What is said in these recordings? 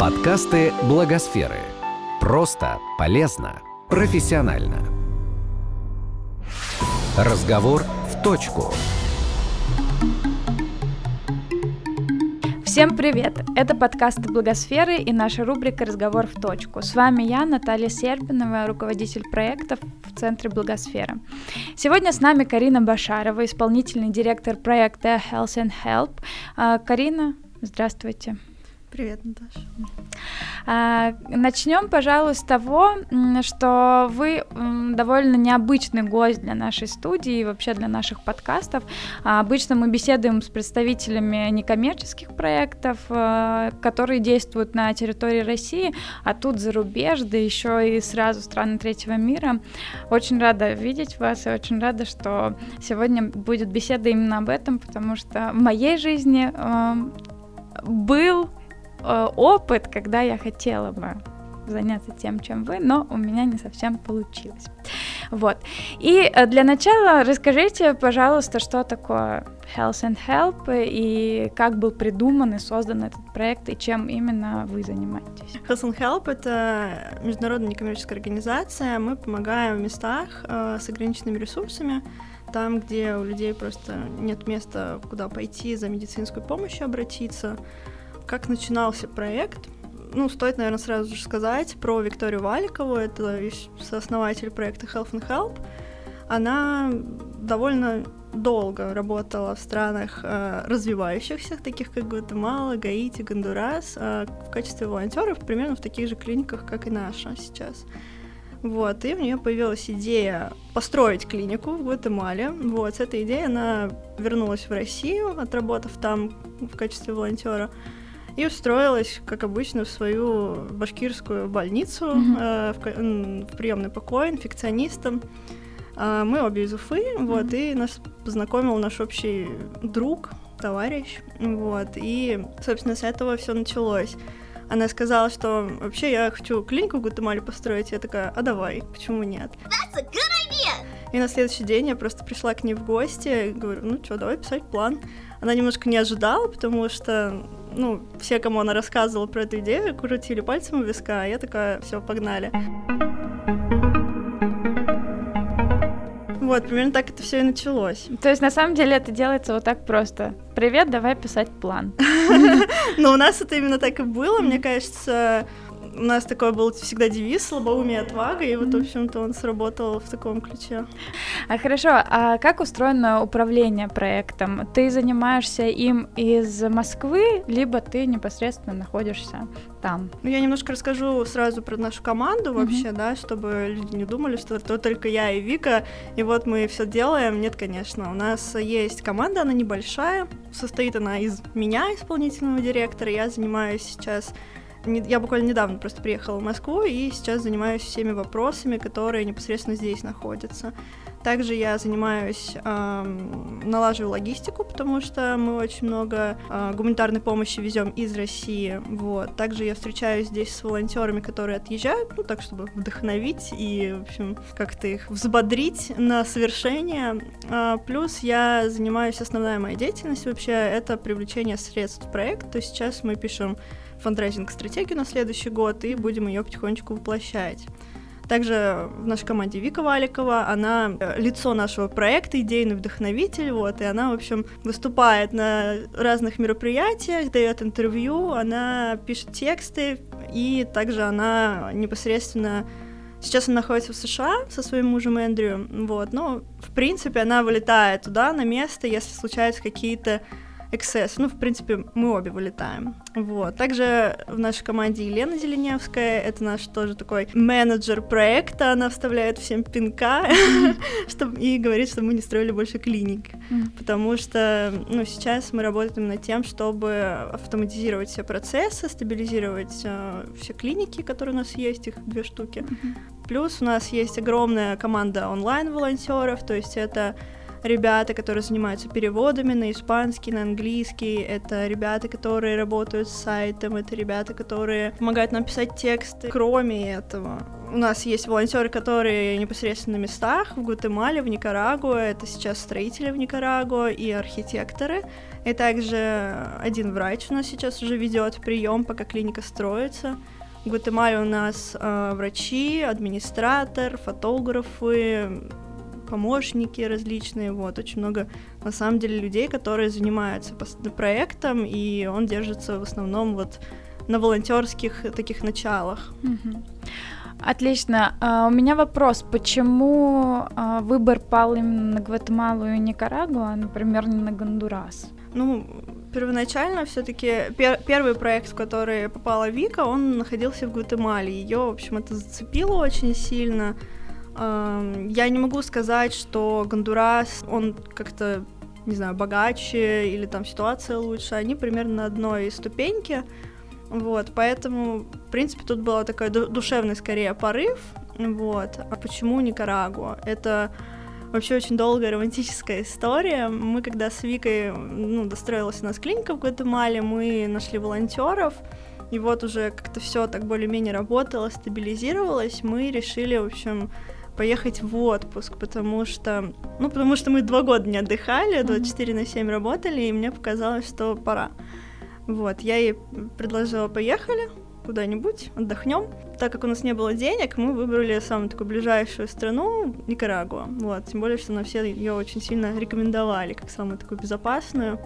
Подкасты Благосферы. Просто, полезно, профессионально. Разговор в точку. Всем привет! Это подкасты Благосферы и наша рубрика «Разговор в точку». С вами я, Наталья Серпинова, руководитель проектов в Центре Благосфера. Сегодня с нами Карина Башарова, исполнительный директор проекта Health and Help. А, Карина, здравствуйте. Привет, Наташа. А, начнем, пожалуй, с того, что вы довольно необычный гость для нашей студии и вообще для наших подкастов. А, обычно мы беседуем с представителями некоммерческих проектов, а, которые действуют на территории России, а тут зарубеж, да еще и сразу страны третьего мира. Очень рада видеть вас и очень рада, что сегодня будет беседа именно об этом, потому что в моей жизни был опыт, когда я хотела бы заняться тем, чем вы, но у меня не совсем получилось. Вот. И э, для начала расскажите, пожалуйста, что такое Health and Help и как был придуман и создан этот проект и чем именно вы занимаетесь. Health and Help — это международная некоммерческая организация. Мы помогаем в местах э, с ограниченными ресурсами, там, где у людей просто нет места, куда пойти за медицинской помощью обратиться. Как начинался проект? Ну, стоит, наверное, сразу же сказать про Викторию Валикову, это сооснователь проекта Health and Help. Она довольно долго работала в странах э, развивающихся, таких как Гватемала, Гаити, Гондурас, э, в качестве волонтеров, примерно в таких же клиниках, как и наша сейчас. Вот, и у нее появилась идея построить клинику в Гватемале. Вот, с этой идеей она вернулась в Россию, отработав там в качестве волонтера и устроилась, как обычно, в свою башкирскую больницу, mm-hmm. э, в, в приемный покой, инфекционистом. Э, мы обе из Уфы, mm-hmm. вот, и нас познакомил наш общий друг, товарищ, вот, и, собственно, с этого все началось. Она сказала, что вообще я хочу клинику в Гватемале построить. Я такая, а давай, почему нет? That's a good idea! И на следующий день я просто пришла к ней в гости, говорю, ну что, давай писать план. Она немножко не ожидала, потому что ну, все, кому она рассказывала про эту идею, крутили пальцем у виска, а я такая, все, погнали. Вот, примерно так это все и началось. То есть, на самом деле, это делается вот так просто. Привет, давай писать план. Но у нас это именно так и было, мне кажется, у нас такой был всегда девиз «Слабоумие отвага», и вот, в общем-то, он сработал в таком ключе. А хорошо, а как устроено управление проектом? Ты занимаешься им из Москвы, либо ты непосредственно находишься там? Ну, я немножко расскажу сразу про нашу команду вообще, mm-hmm. да, чтобы люди не думали, что это только я и Вика, и вот мы все делаем. Нет, конечно, у нас есть команда, она небольшая, состоит она из меня, исполнительного директора, я занимаюсь сейчас я буквально недавно просто приехала в Москву и сейчас занимаюсь всеми вопросами, которые непосредственно здесь находятся. Также я занимаюсь, э, налаживаю логистику, потому что мы очень много э, гуманитарной помощи везем из России. Вот. Также я встречаюсь здесь с волонтерами, которые отъезжают, ну так, чтобы вдохновить и, в общем, как-то их взбодрить на совершение. А, плюс я занимаюсь, основная моя деятельность вообще, это привлечение средств в проект. То есть сейчас мы пишем фандрайзинг-стратегию на следующий год и будем ее потихонечку воплощать. Также в нашей команде Вика Валикова, она э, лицо нашего проекта, идейный вдохновитель, вот, и она, в общем, выступает на разных мероприятиях, дает интервью, она пишет тексты, и также она непосредственно Сейчас она находится в США со своим мужем Эндрю, вот, но, в принципе, она вылетает туда на место, если случаются какие-то эксцесс. Ну, в принципе, мы обе вылетаем. Вот. Также в нашей команде Елена Зеленевская, это наш тоже такой менеджер проекта, она вставляет всем пинка чтобы, и говорит, что мы не строили больше клиник, потому что, ну, сейчас мы работаем над тем, чтобы автоматизировать все процессы, стабилизировать э, все клиники, которые у нас есть, их две штуки. Плюс у нас есть огромная команда онлайн-волонтеров, то есть это ребята, которые занимаются переводами на испанский, на английский, это ребята, которые работают с сайтом, это ребята, которые помогают нам писать тексты. Кроме этого, у нас есть волонтеры, которые непосредственно на местах в Гватемале, в Никарагуа, это сейчас строители в Никарагуа и архитекторы. И также один врач у нас сейчас уже ведет прием, пока клиника строится. В Гватемале у нас э, врачи, администратор, фотографы, помощники различные, вот, очень много, на самом деле, людей, которые занимаются проектом, и он держится в основном вот на волонтерских таких началах. Отлично. А, у меня вопрос, почему а, выбор пал именно на Гватемалу и Никарагуа, а, например, не на Гондурас? Ну, первоначально все-таки пер первый проект, в который попала Вика, он находился в Гватемале. Ее, в общем, это зацепило очень сильно. Я не могу сказать, что Гондурас, он как-то, не знаю, богаче или там ситуация лучше. Они примерно на одной ступеньке. Вот, поэтому, в принципе, тут был такой душевный, скорее, порыв. Вот. А почему Никарагуа? Это вообще очень долгая романтическая история. Мы, когда с Викой, ну, достроилась у нас клиника в Гватемале, мы нашли волонтеров, и вот уже как-то все так более-менее работало, стабилизировалось, мы решили, в общем, поехать в отпуск, потому что, ну, потому что мы два года не отдыхали, 24 на 7 работали, и мне показалось, что пора. Вот, я ей предложила, поехали куда-нибудь, отдохнем. Так как у нас не было денег, мы выбрали самую такую ближайшую страну, Никарагуа. Вот, тем более, что на все ее очень сильно рекомендовали, как самую такую безопасную.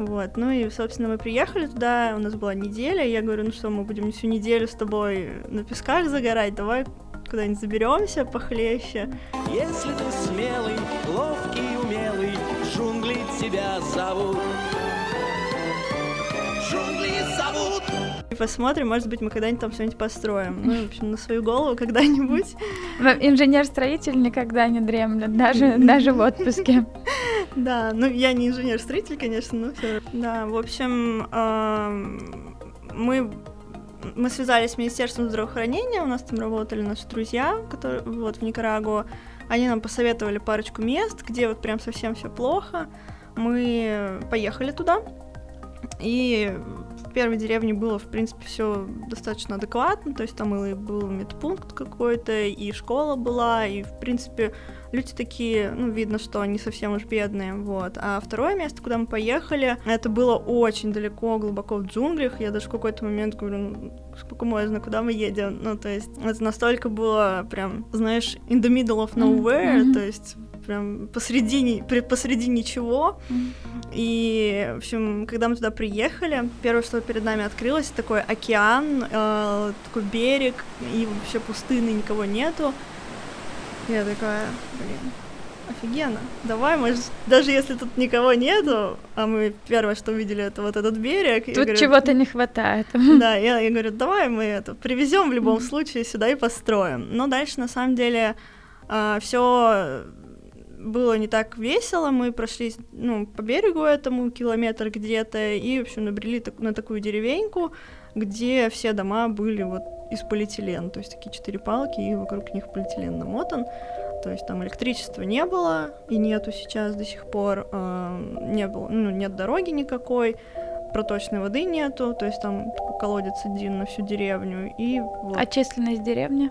Вот, ну и, собственно, мы приехали туда, у нас была неделя, я говорю, ну что, мы будем всю неделю с тобой на песках загорать, давай куда-нибудь заберемся похлеще. Если ты смелый, ловкий, умелый, джунгли тебя зовут. Джунгли зовут. И посмотрим, может быть, мы когда-нибудь там что-нибудь построим. Ну, в общем, на свою голову когда-нибудь. Инженер-строитель никогда не дремлет, даже, даже в отпуске. Да, ну я не инженер-строитель, конечно, но все. Да, в общем, мы мы связались с Министерством здравоохранения, у нас там работали наши друзья, которые вот в Никарагуа. Они нам посоветовали парочку мест, где вот прям совсем все плохо. Мы поехали туда, и в первой деревне было, в принципе, все достаточно адекватно, то есть там и был медпункт какой-то, и школа была, и, в принципе, люди такие, ну, видно, что они совсем уж бедные, вот. А второе место, куда мы поехали, это было очень далеко, глубоко в джунглях, я даже в какой-то момент говорю, ну, сколько можно, куда мы едем, ну, то есть это настолько было прям, знаешь, in the middle of nowhere, mm-hmm. то есть прям посреди, посреди ничего. И, в общем, когда мы туда приехали, первое, что перед нами открылось, такой океан, э, такой берег, и вообще пустыны, никого нету. Я такая, блин, офигенно. Давай, может, даже если тут никого нету, а мы первое, что увидели, это вот этот берег. Тут чего-то не хватает. Да, я, я говорю, давай мы это привезем в любом случае сюда и построим. Но дальше, на самом деле, Uh, все было не так весело, мы прошли ну, по берегу этому километр где-то и, в общем, набрели так, на такую деревеньку, где все дома были вот из полиэтилена, то есть такие четыре палки, и вокруг них полиэтилен намотан, то есть там электричества не было, и нету сейчас до сих пор, э, не было, ну, нет дороги никакой, проточной воды нету, то есть там колодец один на всю деревню, и вот. А численность деревни?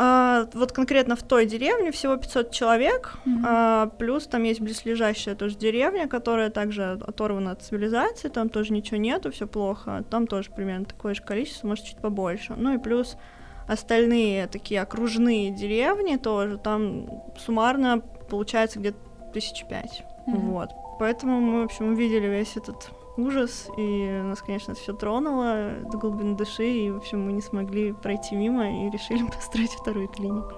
А, вот конкретно в той деревне всего 500 человек, mm-hmm. а, плюс там есть близлежащая тоже деревня, которая также оторвана от цивилизации, там тоже ничего нету, все плохо, там тоже примерно такое же количество, может чуть побольше. Ну и плюс остальные такие окружные деревни тоже, там суммарно получается где-то тысяч пять. Mm-hmm. Вот. Поэтому мы, в общем, увидели весь этот ужас, и нас, конечно, все тронуло до глубины души, и, в общем, мы не смогли пройти мимо и решили построить вторую клинику.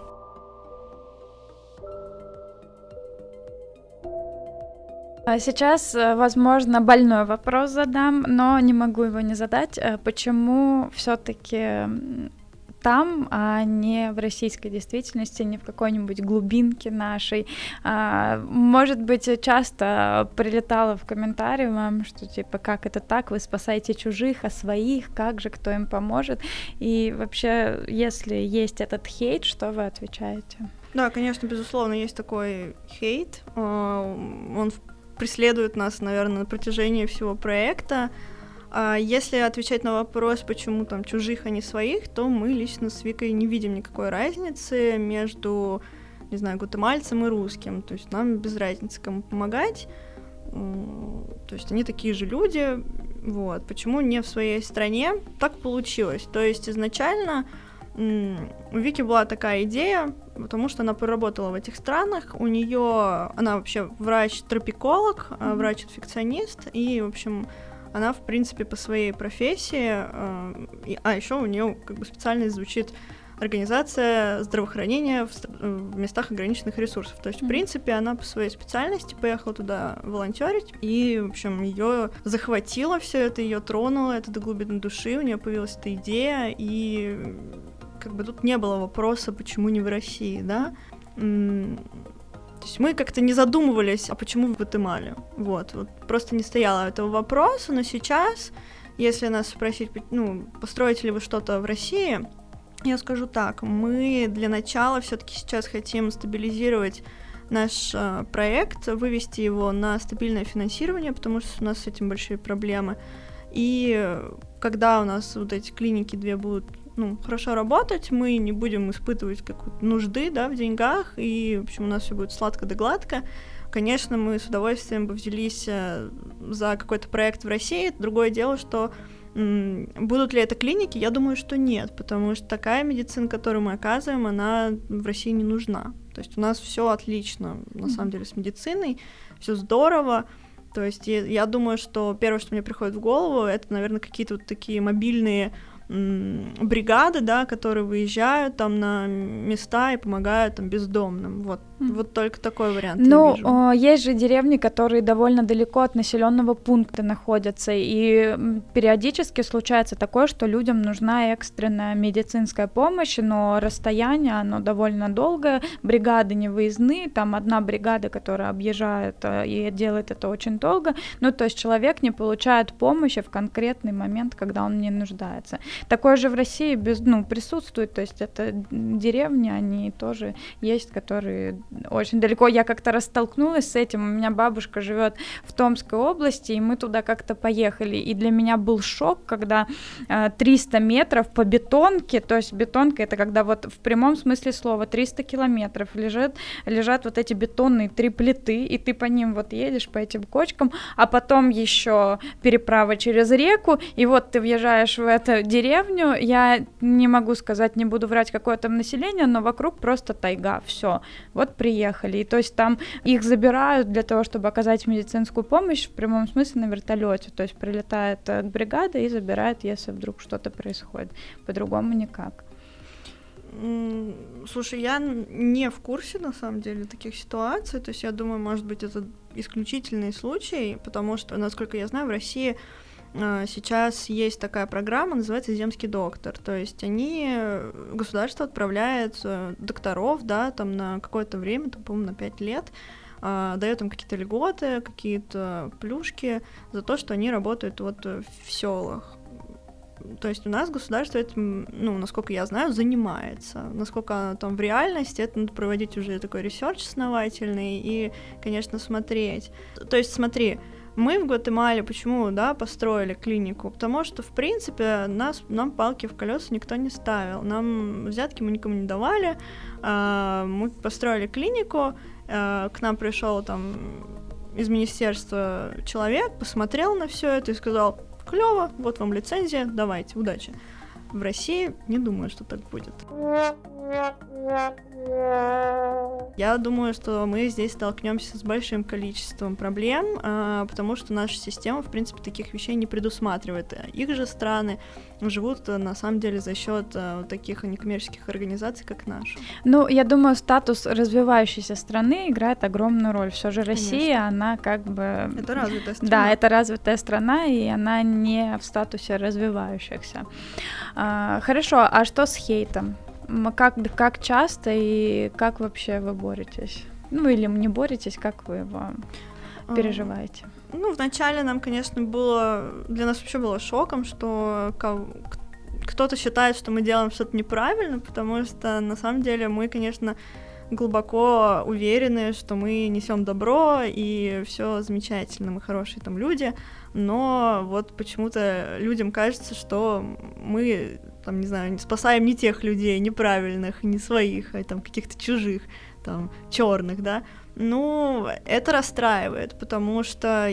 А сейчас, э, возможно, больной вопрос задам, но не могу его не задать. Э, почему все-таки там, а не в российской действительности, не в какой-нибудь глубинке нашей. А, может быть, часто прилетало в комментарии вам, что типа, как это так, вы спасаете чужих, а своих, как же, кто им поможет? И вообще, если есть этот хейт, что вы отвечаете? Да, конечно, безусловно, есть такой хейт. А, он преследует нас, наверное, на протяжении всего проекта. А если отвечать на вопрос, почему там чужих, а не своих, то мы лично с Викой не видим никакой разницы между, не знаю, гватемальцем и русским. То есть нам без разницы, кому помогать. То есть они такие же люди, вот. Почему не в своей стране? Так получилось. То есть изначально у Вики была такая идея, потому что она проработала в этих странах. У нее она вообще врач-тропиколог, mm-hmm. врач-инфекционист, и, в общем, она, в принципе, по своей профессии, а, а еще у нее как бы специальность звучит организация здравоохранения в, в местах ограниченных ресурсов. То есть, mm-hmm. в принципе, она по своей специальности поехала туда волонтерить, и, в общем, ее захватило все это, ее тронуло это до глубины души, у нее появилась эта идея, и как бы тут не было вопроса, почему не в России, да. То есть мы как-то не задумывались, а почему в Гватемале. Вот, вот просто не стояло этого вопроса, но сейчас, если нас спросить, ну, построите ли вы что-то в России, я скажу так, мы для начала все-таки сейчас хотим стабилизировать наш э, проект, вывести его на стабильное финансирование, потому что у нас с этим большие проблемы. И когда у нас вот эти клиники две будут ну, хорошо работать, мы не будем испытывать какую-то нужды, да, в деньгах, и, в общем, у нас все будет сладко да гладко. Конечно, мы с удовольствием бы взялись э, за какой-то проект в России. Другое дело, что Будут ли это клиники? Я думаю, что нет, потому что такая медицина, которую мы оказываем, она в России не нужна. То есть у нас все отлично, на самом деле, с медициной, все здорово. То есть я, я думаю, что первое, что мне приходит в голову, это, наверное, какие-то вот такие мобильные бригады, да, которые выезжают там на места и помогают там бездомным. Вот, mm. вот только такой вариант. Ну, вижу. есть же деревни, которые довольно далеко от населенного пункта находятся, и периодически случается такое, что людям нужна экстренная медицинская помощь, но расстояние, оно довольно долгое, бригады не выездные, там одна бригада, которая объезжает э, и делает это очень долго, ну, то есть человек не получает помощи в конкретный момент, когда он не нуждается. Такое же в России без, ну, присутствует, то есть это деревни, они тоже есть, которые очень далеко. Я как-то растолкнулась с этим, у меня бабушка живет в Томской области, и мы туда как-то поехали, и для меня был шок, когда э, 300 метров по бетонке, то есть бетонка это когда вот в прямом смысле слова 300 километров лежат, лежат вот эти бетонные три плиты, и ты по ним вот едешь по этим кочкам, а потом еще переправа через реку, и вот ты въезжаешь в это деревню, деревню, я не могу сказать, не буду врать, какое там население, но вокруг просто тайга, все, вот приехали. И то есть там их забирают для того, чтобы оказать медицинскую помощь в прямом смысле на вертолете. То есть прилетает э, бригада и забирает, если вдруг что-то происходит. По-другому никак. Слушай, я не в курсе, на самом деле, таких ситуаций. То есть я думаю, может быть, это исключительный случай, потому что, насколько я знаю, в России сейчас есть такая программа, называется «Земский доктор». То есть они, государство отправляет э, докторов, да, там на какое-то время, там, по-моему, на 5 лет, а, дает им какие-то льготы, какие-то плюшки за то, что они работают вот в селах. То есть у нас государство этим, ну, насколько я знаю, занимается. Насколько там в реальности, это надо проводить уже такой research основательный и, конечно, смотреть. То есть смотри, мы в Гватемале почему, да, построили клинику? Потому что, в принципе, нас, нам палки в колеса никто не ставил. Нам взятки мы никому не давали. А, мы построили клинику, а, к нам пришел там из министерства человек, посмотрел на все это и сказал, клево, вот вам лицензия, давайте, удачи. В России не думаю, что так будет. Я думаю, что мы здесь столкнемся с большим количеством проблем, а, потому что наша система, в принципе, таких вещей не предусматривает. Их же страны живут э, на самом деле за счет э, таких некоммерческих организаций, как наша. Ну, я думаю, статус развивающейся страны играет огромную роль. Все же Россия, Конечно. она как бы... Это развитая страна. Да, это развитая страна, и она не в статусе развивающихся. А, хорошо, а что с хейтом? Как, как часто и как вообще вы боретесь? Ну или не боретесь, как вы его переживаете? Ну, вначале нам, конечно, было... Для нас вообще было шоком, что кто-то считает, что мы делаем что-то неправильно, потому что на самом деле мы, конечно, глубоко уверены, что мы несем добро и все замечательно, мы хорошие там люди, но вот почему-то людям кажется, что мы там, не знаю, спасаем не тех людей, неправильных, не своих, а там каких-то чужих, там, черных, да. Ну, это расстраивает, потому что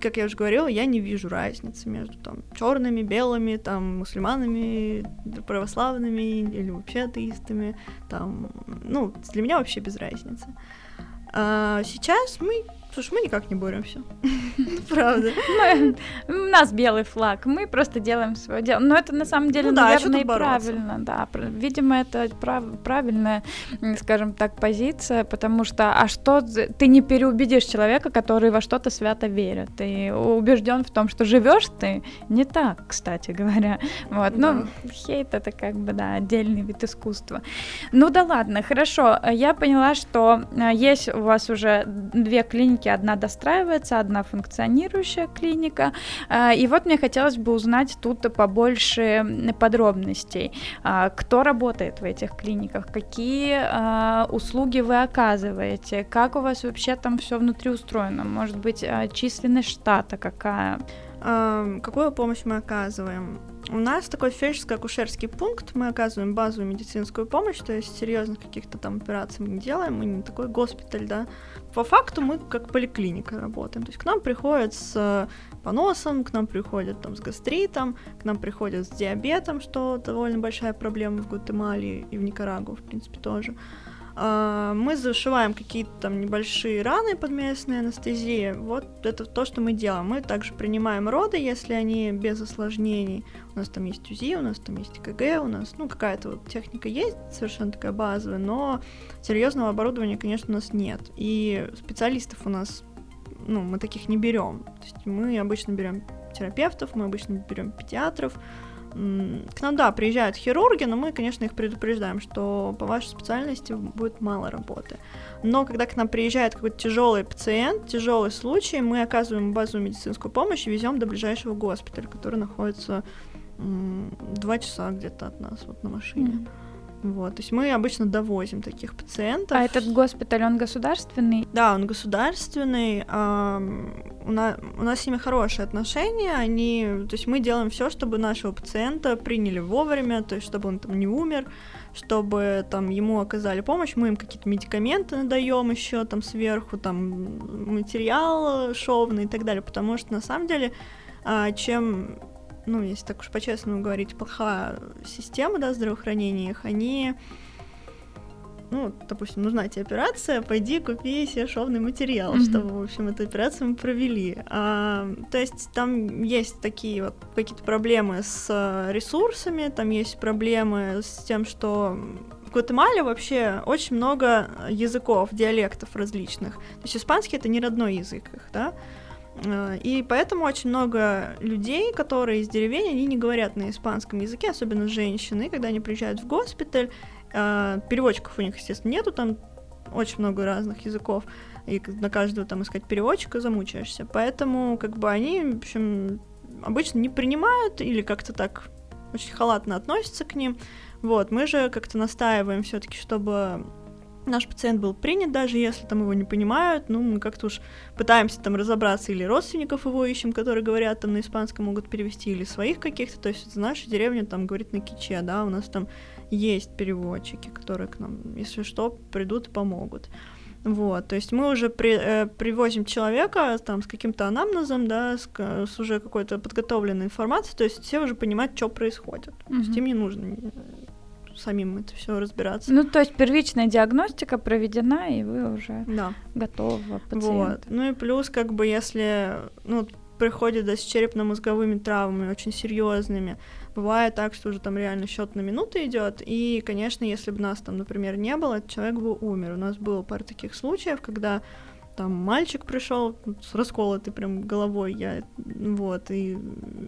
как я уже говорила, я не вижу разницы между там черными, белыми, там мусульманами, православными или вообще атеистами. Там, ну, для меня вообще без разницы. А сейчас мы Слушай, мы никак не боремся. Правда. У нас белый флаг, мы просто делаем свое дело. Но это на самом деле, ну, наверное, и правильно. Да, видимо, это правильная, скажем так, позиция, потому что, а что, ты не переубедишь человека, который во что-то свято верит. Ты убежден в том, что живешь ты не так, кстати говоря. Вот, ну, хейт это как бы, да, отдельный вид искусства. Ну да ладно, хорошо. Я поняла, что э, есть у вас уже две клиники клинике одна достраивается, одна функционирующая клиника. А, и вот мне хотелось бы узнать тут побольше подробностей. А, кто работает в этих клиниках? Какие а, услуги вы оказываете? Как у вас вообще там все внутри устроено? Может быть, численность штата какая? Какую помощь мы оказываем? У нас такой фельдшерско-акушерский пункт, мы оказываем базовую медицинскую помощь, то есть серьезных каких-то там операций мы не делаем, мы не такой госпиталь, да. По факту мы как поликлиника работаем, то есть к нам приходят с поносом, к нам приходят там с гастритом, к нам приходят с диабетом, что довольно большая проблема в Гватемале и в Никарагуа, в принципе, тоже. А, мы зашиваем какие-то там небольшие раны под местной анестезией. Вот это то, что мы делаем. Мы также принимаем роды, если они без осложнений. У нас там есть УЗИ, у нас там есть КГ, у нас, ну, какая-то вот техника есть, совершенно такая базовая, но серьезного оборудования, конечно, у нас нет. И специалистов у нас, ну, мы таких не берем. То есть мы обычно берем терапевтов, мы обычно берем педиатров, к нам, да, приезжают хирурги, но мы, конечно, их предупреждаем, что по вашей специальности будет мало работы. Но когда к нам приезжает какой-то тяжелый пациент, тяжелый случай, мы оказываем базовую медицинскую помощь и везем до ближайшего госпиталя, который находится два часа где-то от нас вот на машине. Mm-hmm. Вот, то есть мы обычно довозим таких пациентов. А этот госпиталь, он государственный? Да, он государственный. у, нас, у нас с ними хорошие отношения. Они, то есть мы делаем все, чтобы нашего пациента приняли вовремя, то есть чтобы он там не умер, чтобы там ему оказали помощь. Мы им какие-то медикаменты надаем еще там сверху, там материал шовный и так далее, потому что на самом деле а, чем ну, если так уж по-честному говорить, плохая система, да, здравоохранения их, они ну, допустим, нужна тебе операция, пойди купи себе шовный материал, mm-hmm. чтобы, в общем, эту операцию мы провели. А, то есть там есть такие вот какие-то проблемы с э, ресурсами, там есть проблемы с тем, что в Гватемале вообще очень много языков, диалектов различных. То есть испанский это не родной язык их, да, и поэтому очень много людей, которые из деревень, они не говорят на испанском языке, особенно женщины. Когда они приезжают в госпиталь, э, переводчиков у них, естественно, нету, там очень много разных языков, и на каждого там искать переводчика замучаешься. Поэтому, как бы, они, в общем, обычно не принимают или как-то так очень халатно относятся к ним. Вот, мы же как-то настаиваем все-таки, чтобы наш пациент был принят, даже если там его не понимают, ну, мы как-то уж пытаемся там разобраться, или родственников его ищем, которые говорят там на испанском, могут перевести, или своих каких-то, то есть наша деревня там говорит на киче, да, у нас там есть переводчики, которые к нам, если что, придут и помогут. Вот, то есть мы уже при, э, привозим человека там с каким-то анамнезом, да, с, с уже какой-то подготовленной информацией, то есть все уже понимают, что происходит. Mm-hmm. То есть им не нужно самим это все разбираться. Ну, то есть первичная диагностика проведена, и вы уже да. готовы пациента. Вот. Ну и плюс, как бы, если, ну, приходит да, с черепно-мозговыми травмами очень серьезными, бывает так, что уже там реально счет на минуты идет, и, конечно, если бы нас там, например, не было, этот человек бы умер. У нас было пара таких случаев, когда там мальчик пришел с расколотой прям головой, я вот, и,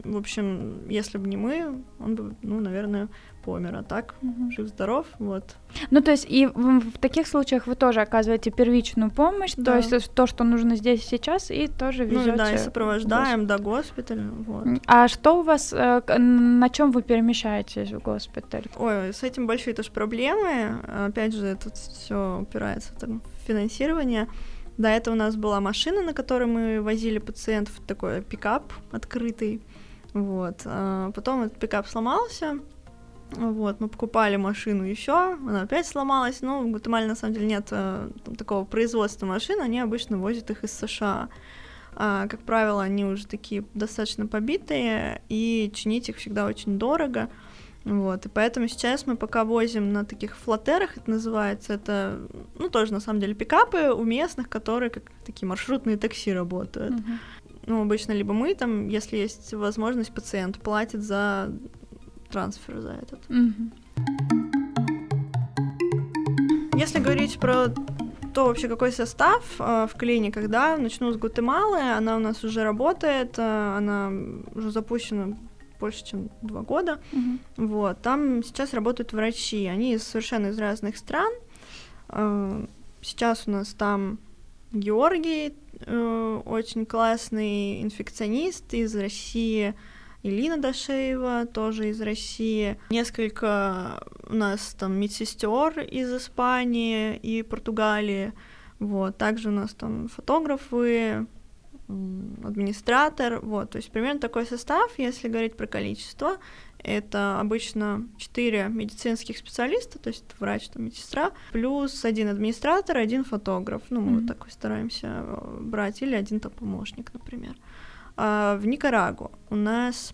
в общем, если бы не мы, он бы, ну, наверное, помер, а так угу. жив-здоров, вот. Ну, то есть и в, в таких случаях вы тоже оказываете первичную помощь, да. то есть то, что нужно здесь сейчас, и тоже везете. Ну, да, и сопровождаем до госпиталя, вот. А что у вас, э, на чем вы перемещаетесь в госпиталь? Ой, с этим большие тоже проблемы, опять же, тут все упирается там, в финансирование. До этого у нас была машина, на которой мы возили пациентов, такой пикап открытый, вот. А потом этот пикап сломался, Вот, мы покупали машину еще, она опять сломалась. Ну, в Гватемале на самом деле нет э, такого производства машин, они обычно возят их из США. А, как правило, они уже такие достаточно побитые, и чинить их всегда очень дорого. Вот, и поэтому сейчас мы пока возим на таких флотерах, это называется, это, ну, тоже на самом деле пикапы у местных, которые как такие маршрутные такси работают. Uh-huh. Ну, обычно либо мы там, если есть возможность, пациент платит за трансфер за этот. Uh-huh. Если говорить про то вообще какой состав э, в клиниках, да, начну с Гватемалы, она у нас уже работает, э, она уже запущена больше, чем два года. Mm-hmm. Вот, там сейчас работают врачи, они совершенно из разных стран. Э, сейчас у нас там Георгий, э, очень классный инфекционист из России, Илина Дашеева, тоже из России. Несколько у нас там медсестер из Испании и Португалии. Вот. Также у нас там фотографы, администратор, вот, то есть примерно такой состав, если говорить про количество, это обычно 4 медицинских специалиста, то есть врач, там, медсестра, плюс один администратор, один фотограф, ну, мы mm-hmm. вот такой стараемся э, брать, или один там помощник, например. А в Никарагу у нас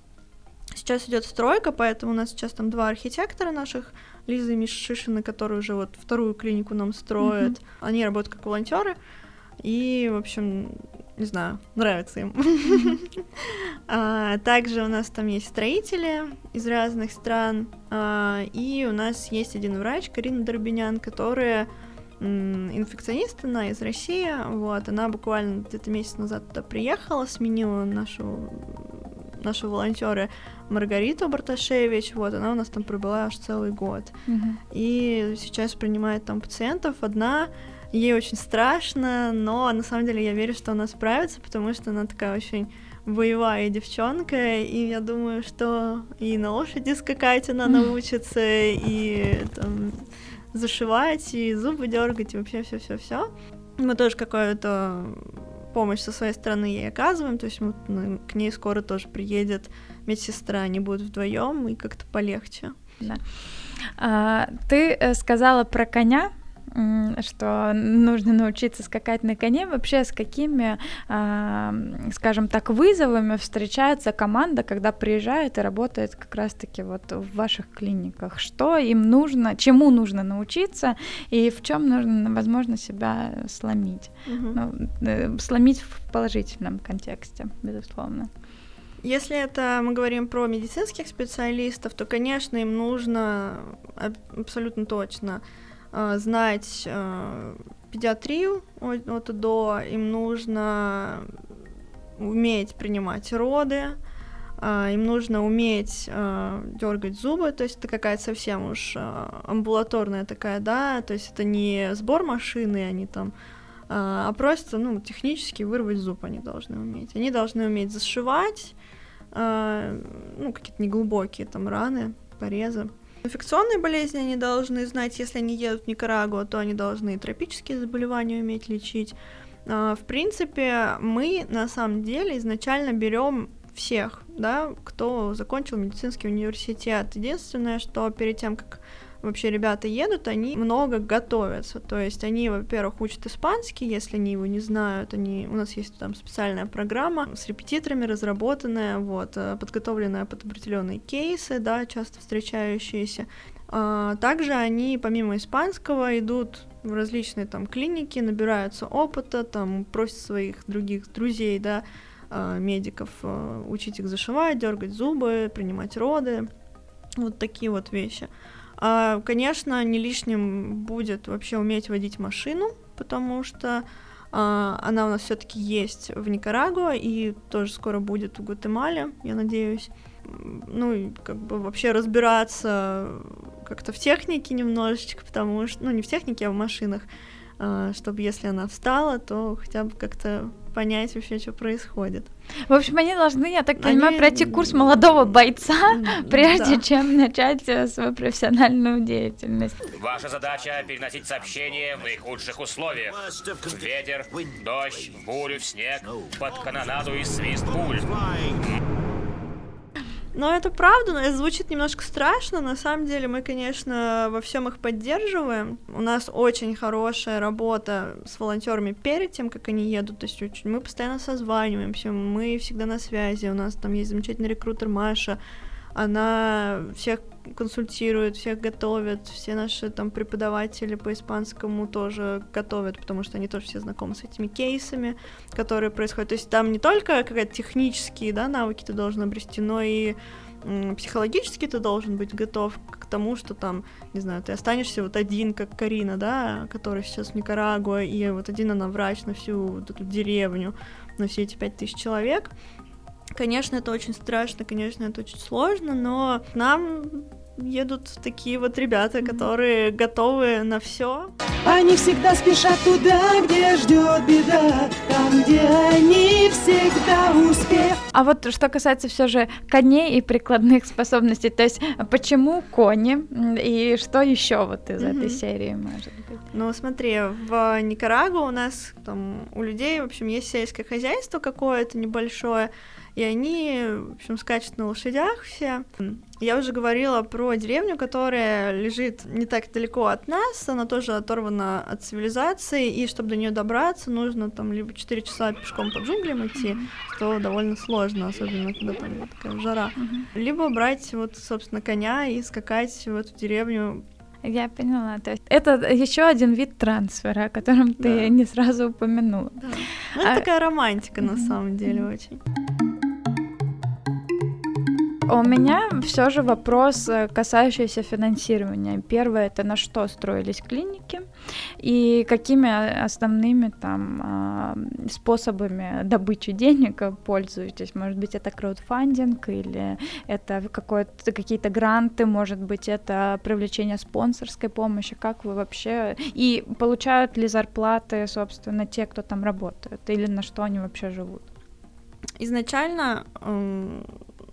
сейчас идет стройка, поэтому у нас сейчас там два архитектора наших, Лиза и Миша Шишины, которые уже вот вторую клинику нам строят. Mm-hmm. Они работают как волонтеры. И, в общем, не знаю, нравится им. а, также у нас там есть строители из разных стран, а, и у нас есть один врач, Карина Дорбинян, которая инфекционист, она из России, вот, она буквально где-то месяц назад туда приехала, сменила нашу нашу волонтеры Маргариту Барташевич, вот, она у нас там пробыла аж целый год. Uh-huh. И сейчас принимает там пациентов одна, ей очень страшно, но на самом деле я верю, что она справится, потому что она такая очень боевая девчонка, и я думаю, что и на лошади скакать она научится, и там зашивать, и зубы дергать, и вообще все-все-все. Мы тоже какую-то помощь со своей стороны ей оказываем, то есть мы, ну, к ней скоро тоже приедет медсестра, они будут вдвоем и как-то полегче. Да. А, ты э, сказала про коня, что нужно научиться скакать на коне. Вообще с какими, скажем так, вызовами встречается команда, когда приезжает и работает как раз-таки вот в ваших клиниках? Что им нужно, чему нужно научиться и в чем нужно, возможно, себя сломить? Угу. Ну, сломить в положительном контексте, безусловно. Если это мы говорим про медицинских специалистов, то, конечно, им нужно абсолютно точно э, знать э, педиатрию от, от до, им нужно уметь принимать роды, э, им нужно уметь э, дергать зубы, то есть это какая-то совсем уж э, амбулаторная такая, да, то есть это не сбор машины, они там а просто, ну, технически вырвать зуб они должны уметь. Они должны уметь зашивать, ну, какие-то неглубокие там раны, порезы. Инфекционные болезни они должны знать, если они едут в Никарагуа, то они должны тропические заболевания уметь лечить. А, в принципе, мы на самом деле изначально берем всех, да, кто закончил медицинский университет. Единственное, что перед тем, как вообще ребята едут, они много готовятся. То есть они, во-первых, учат испанский, если они его не знают. Они... У нас есть там специальная программа с репетиторами разработанная, вот, э, подготовленная под определенные кейсы, да, часто встречающиеся. А, также они, помимо испанского, идут в различные там клиники, набираются опыта, там просят своих других друзей, да, а, медиков э, учить их зашивать, дергать зубы, принимать роды, вот такие вот вещи. А, конечно, не лишним будет вообще уметь водить машину, потому что а, она у нас все-таки есть в Никарагуа и тоже скоро будет в Гватемале, я надеюсь. Ну и как бы вообще разбираться как-то в технике немножечко, потому что, ну не в технике, а в машинах, чтобы если она встала, то хотя бы как-то понять вообще, что происходит. В общем, они должны, я так понимаю, они... пройти курс молодого бойца, прежде да. чем начать э, свою профессиональную деятельность. Ваша задача переносить сообщения в наихудших условиях. Ветер, дождь, бурю, снег, под канонаду и свист пуль. Но это правда, но это звучит немножко страшно. На самом деле мы, конечно, во всем их поддерживаем. У нас очень хорошая работа с волонтерами перед тем, как они едут. То есть мы постоянно созваниваемся, мы всегда на связи. У нас там есть замечательный рекрутер Маша. Она всех консультирует, всех готовит, все наши там преподаватели по испанскому тоже готовят, потому что они тоже все знакомы с этими кейсами, которые происходят. То есть там не только какие-то технические да, навыки ты должен обрести, но и психологически ты должен быть готов к тому, что там, не знаю, ты останешься вот один, как Карина, да, которая сейчас в Никарагуа, и вот один она врач на всю вот эту деревню, на все эти пять тысяч человек. Конечно, это очень страшно, конечно, это очень сложно, но нам едут такие вот ребята, которые готовы на все. Они всегда спешат туда, где ждет беда, там, где они всегда успех. А вот что касается все же коней и прикладных способностей, то есть почему кони и что еще вот из mm-hmm. этой серии может быть? Ну смотри, в Никарагуа у нас там у людей, в общем, есть сельское хозяйство какое-то небольшое, и они, в общем, скачут на лошадях все. Я уже говорила про деревню, которая лежит не так далеко от нас, она тоже оторвана от цивилизации, и чтобы до нее добраться, нужно там либо 4 часа пешком по джунглям идти, mm-hmm. что довольно сложно, особенно когда там такая жара, mm-hmm. либо брать вот, собственно, коня и скакать в эту деревню я поняла. То есть это еще один вид трансфера, о котором да. ты не сразу упомянула. Да. Ну, это а... такая романтика на самом деле очень. У меня все же вопрос, э, касающийся финансирования. Первое, это на что строились клиники и какими основными там а, способами добычи денег пользуетесь? Может быть, это краудфандинг или это какие-то гранты, может быть, это привлечение спонсорской помощи? Как вы вообще... И получают ли зарплаты, собственно, те, кто там работает? Или на что они вообще живут? Изначально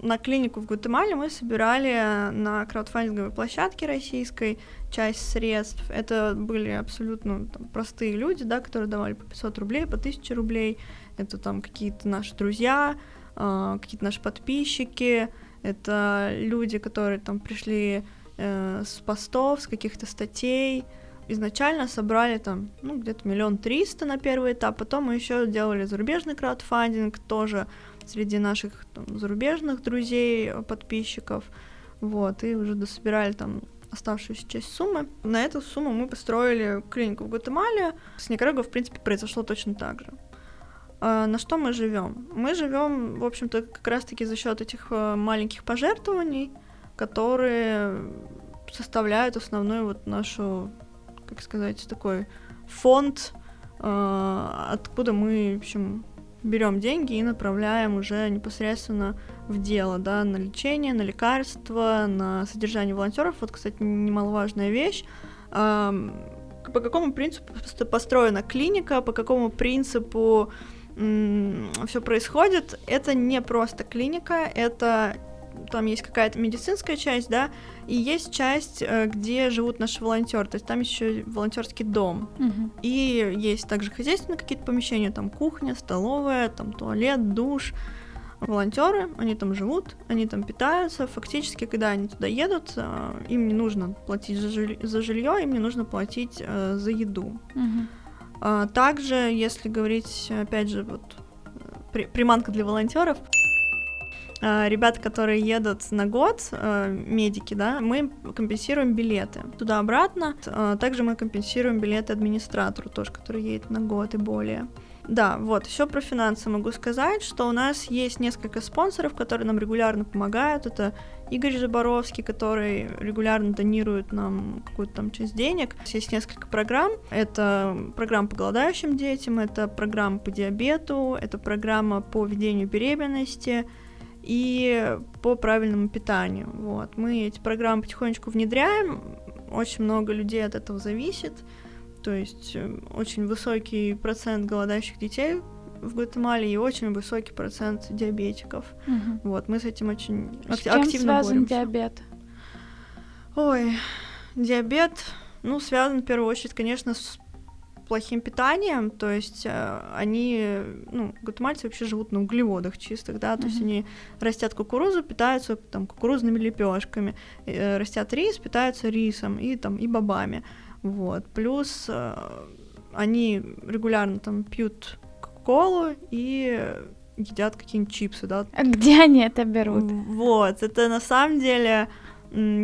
на клинику в Гватемале мы собирали на краудфандинговой площадке российской часть средств. Это были абсолютно там, простые люди, да, которые давали по 500 рублей, по 1000 рублей. Это там какие-то наши друзья, э, какие-то наши подписчики. Это люди, которые там пришли э, с постов, с каких-то статей. Изначально собрали там, ну, где-то миллион триста на первый этап, потом мы еще делали зарубежный краудфандинг, тоже среди наших там, зарубежных друзей, э, подписчиков, вот, и уже дособирали там оставшуюся часть суммы. На эту сумму мы построили клинику в Гватемале. С Никарагуа, в принципе, произошло точно так же. А на что мы живем? Мы живем, в общем-то, как раз-таки за счет этих э, маленьких пожертвований, которые составляют основной вот нашу, как сказать, такой фонд, э, откуда мы, в общем, берем деньги и направляем уже непосредственно в дело, да, на лечение, на лекарства, на содержание волонтеров. Вот, кстати, немаловажная вещь. По какому принципу построена клиника, по какому принципу все происходит? Это не просто клиника, это там есть какая-то медицинская часть, да, и есть часть, э, где живут наши волонтеры, то есть там еще волонтерский дом. Угу. И есть также хозяйственные какие-то помещения, там кухня, столовая, там туалет, душ. Волонтеры, они там живут, они там питаются. Фактически, когда они туда едут, э, им не нужно платить за, жиль... за жилье, им не нужно платить э, за еду. Угу. Также, если говорить, опять же, вот при... приманка для волонтеров, ребята, которые едут на год, а, медики, да, мы компенсируем билеты туда-обратно. А, также мы компенсируем билеты администратору тоже, который едет на год и более. Да, вот, еще про финансы могу сказать, что у нас есть несколько спонсоров, которые нам регулярно помогают. Это Игорь Заборовский, который регулярно донирует нам какую-то там часть денег. Есть несколько программ. Это программа по голодающим детям, это программа по диабету, это программа по ведению беременности, и по правильному питанию. Вот. Мы эти программы потихонечку внедряем, очень много людей от этого зависит, то есть э, очень высокий процент голодающих детей в Гватемале и очень высокий процент диабетиков. Угу. Вот, мы с этим очень чем активно связан боремся. диабет? Ой, диабет, ну, связан в первую очередь, конечно, с плохим питанием, то есть э, они, ну, гватемальцы вообще живут на углеводах чистых, да, то есть они растят кукурузу, питаются там кукурузными лепешками, э, растят рис, питаются рисом и там и бобами, вот. Плюс э, они регулярно там пьют колу и едят какие-нибудь чипсы, да. А Где они это берут? Вот, это на самом деле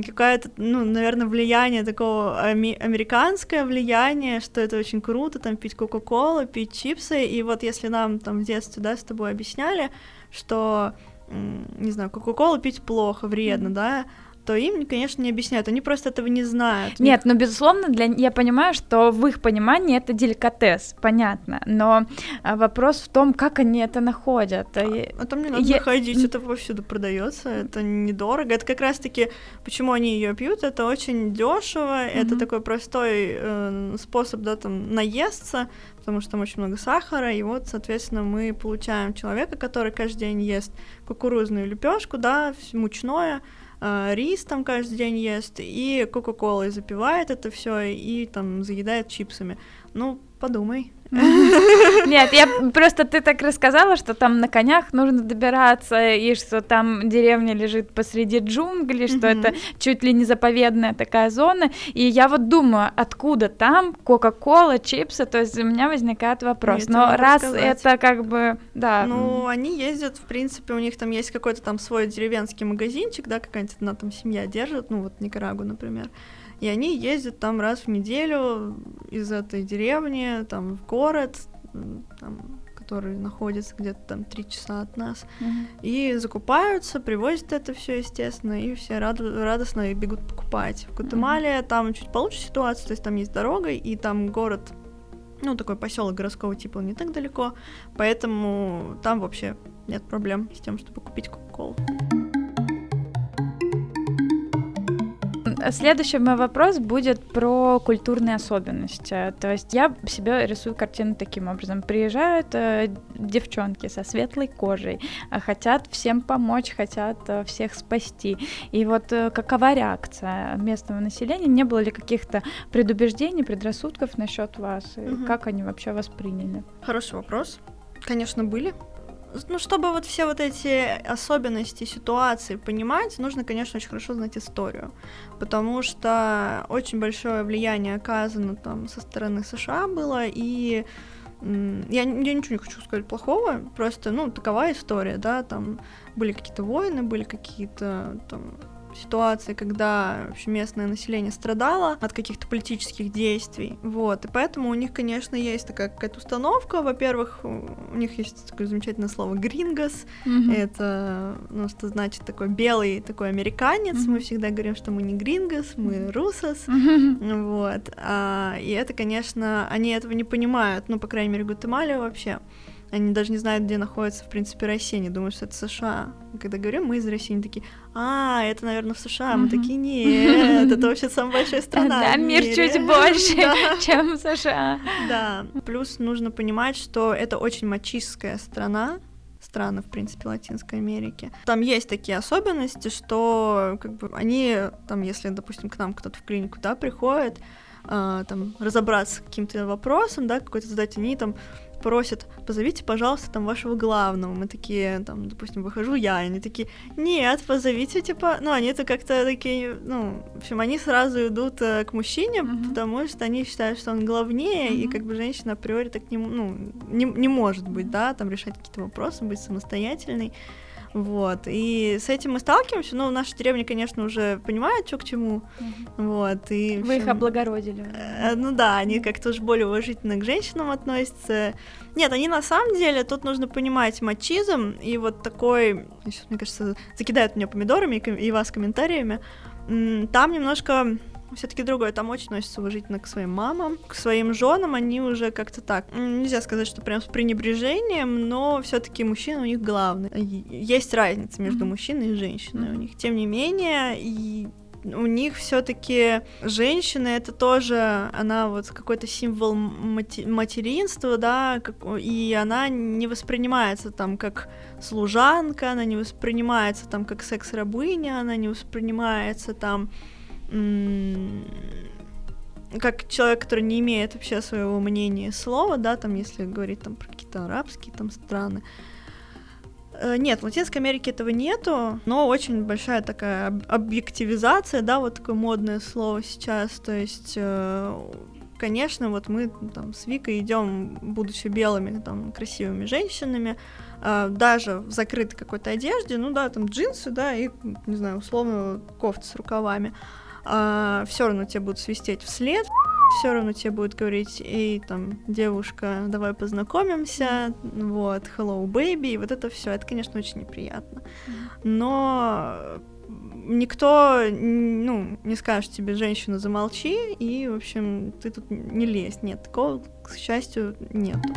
какое-то, ну, наверное, влияние такого американское влияние, что это очень круто, там, пить Кока-Колу, пить чипсы, и вот если нам там в детстве, да, с тобой объясняли, что, не знаю, Кока-Колу пить плохо, вредно, да, то им, конечно, не объясняют, они просто этого не знают. Нет, ну безусловно, для я понимаю, что в их понимании это деликатес, понятно, но а, вопрос в том, как они это находят. И- А там не надо Я- находить, это повсюду продается, это недорого. Это как раз-таки, почему они ее пьют, это очень дешево, это Мгм. такой простой э, способ, да, там, наесться, потому что там очень много сахара, и вот, соответственно, мы получаем человека, который каждый день ест кукурузную лепешку, да, мучное, рис там каждый день ест, и кока-колой запивает это все и там заедает чипсами. Ну, подумай. Нет, я просто ты так рассказала, что там на конях нужно добираться, и что там деревня лежит посреди джунглей, что это чуть ли не заповедная такая зона. И я вот думаю, откуда там Кока-Кола, чипсы, то есть у меня возникает вопрос. Но раз сказать. это как бы, да, Ну, они ездят, в принципе, у них там есть какой-то там свой деревенский магазинчик, да, какая-нибудь одна там семья держит, ну вот Никарагу, например. И они ездят там раз в неделю из этой деревни, там, в город, там, который находится где-то там три часа от нас, Мгм. и закупаются, привозят это все, естественно, и все раду- радостно бегут покупать. В Гватемале там чуть получше ситуация, то есть там есть дорога, и там город, ну, такой поселок городского типа, не так далеко, поэтому там вообще нет проблем с тем, чтобы купить Кока-Колу. Следующий мой вопрос будет про культурные особенности. То есть я себе рисую картину таким образом. Приезжают э, девчонки со светлой кожей, а хотят всем помочь, хотят э, всех спасти. И вот э, какова реакция местного населения? Не было ли каких-то предубеждений, предрассудков насчет вас? И Мгм. Как они вообще восприняли? Хороший вопрос. Конечно, были. Ну, чтобы вот все вот эти особенности ситуации понимать, нужно, конечно, очень хорошо знать историю, потому что очень большое влияние оказано там со стороны США было, и я, я ничего не хочу сказать плохого, просто, ну, такова история, да, там были какие-то войны, были какие-то там ситуации, когда вообще местное население страдало от каких-то политических действий, вот, и поэтому у них, конечно, есть такая какая-то установка, во-первых, у них есть такое замечательное слово «грингос», это, ну, что значит такой белый, такой американец, Мгм. мы всегда говорим, что мы не грингос, мы русос, Мгм. вот, а, и это, конечно, они этого не понимают, ну, по крайней мере, Гватемале вообще. Они даже не знают, где находится, в принципе, Россия, они думают, что это США. И Когда говорим, мы из России, они такие, а, это, наверное, в США. Мы такие, нет, это вообще самая большая страна Да, мир мире». чуть больше, чем США. Да, плюс нужно понимать, что это очень мачистская страна, страны, в принципе, Латинской Америки. Там есть такие особенности, что как бы они, там, если, допустим, к нам кто-то в клинику, да, приходит, а, там, разобраться с каким-то вопросом, да, какой-то задать, они там просят, позовите, пожалуйста, там, вашего главного. Мы такие, там, допустим, выхожу я, и они такие, нет, позовите, типа, ну, они это как-то такие, ну, в общем, они сразу идут э, к мужчине, Мгм. потому что они считают, что он главнее, и Мгм. как бы женщина априори так не, ну, не, не может быть, да, там решать какие-то вопросы, быть самостоятельной. Вот, и с этим мы сталкиваемся, ну, наши деревни, конечно, уже понимают, что к чему, вот, и... Вы их облагородили. Э, Ну да, они как-то уж более уважительно к женщинам относятся. Нет, они на самом деле, тут нужно понимать мачизм и вот такой, сейчас, мне кажется, закидают меня помидорами и, и вас комментариями. Там немножко все-таки другое, там очень относятся уважительно к своим мамам, к своим женам, они уже как-то так. Нельзя сказать, что прям с пренебрежением, но все-таки мужчина у них главный. Есть разница между Мгм. мужчиной и женщиной у Мгм. них. Тем не менее, и у них все-таки женщина это тоже она вот какой-то символ мати- материнства, да, как- и она не воспринимается там как служанка, она не воспринимается там как секс-рабыня, она не воспринимается там как человек, который не имеет вообще своего мнения слова, да, там, если говорить там про какие-то арабские там страны, Э, Нет, в Латинской Америке этого нету, но очень большая такая об- объективизация, да, вот такое модное слово сейчас. То есть, э, конечно, вот мы там с Викой идем, будучи белыми, там, красивыми женщинами, э, даже в закрытой какой-то одежде, ну да, там джинсы, да, и, не знаю, условно, кофта с рукавами. Все равно тебе будут свистеть вслед, все равно тебе будет говорить, эй, там, девушка, давай познакомимся, вот, hello, baby, и вот это все, это, конечно, очень неприятно. Но никто, ну, не скажет тебе, женщина, замолчи, и, в общем, ты тут не лезь. Нет, такого, к счастью, нету.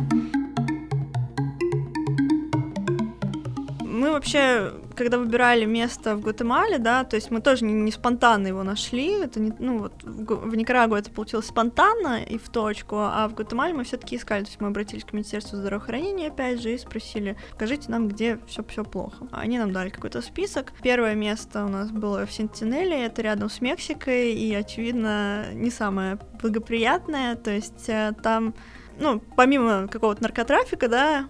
Мы вообще, когда выбирали место в Гватемале, да, то есть мы тоже не, не спонтанно его нашли, это не, ну вот в, в Никарагуа это получилось спонтанно и в точку, а в Гватемале мы все-таки искали, то есть мы обратились к Министерству здравоохранения опять же и спросили, скажите нам, где все все плохо. Они нам дали какой-то список. Первое место у нас было в Сентинеле, это рядом с Мексикой и очевидно не самое благоприятное, то есть э, там ну, помимо какого-то наркотрафика, да,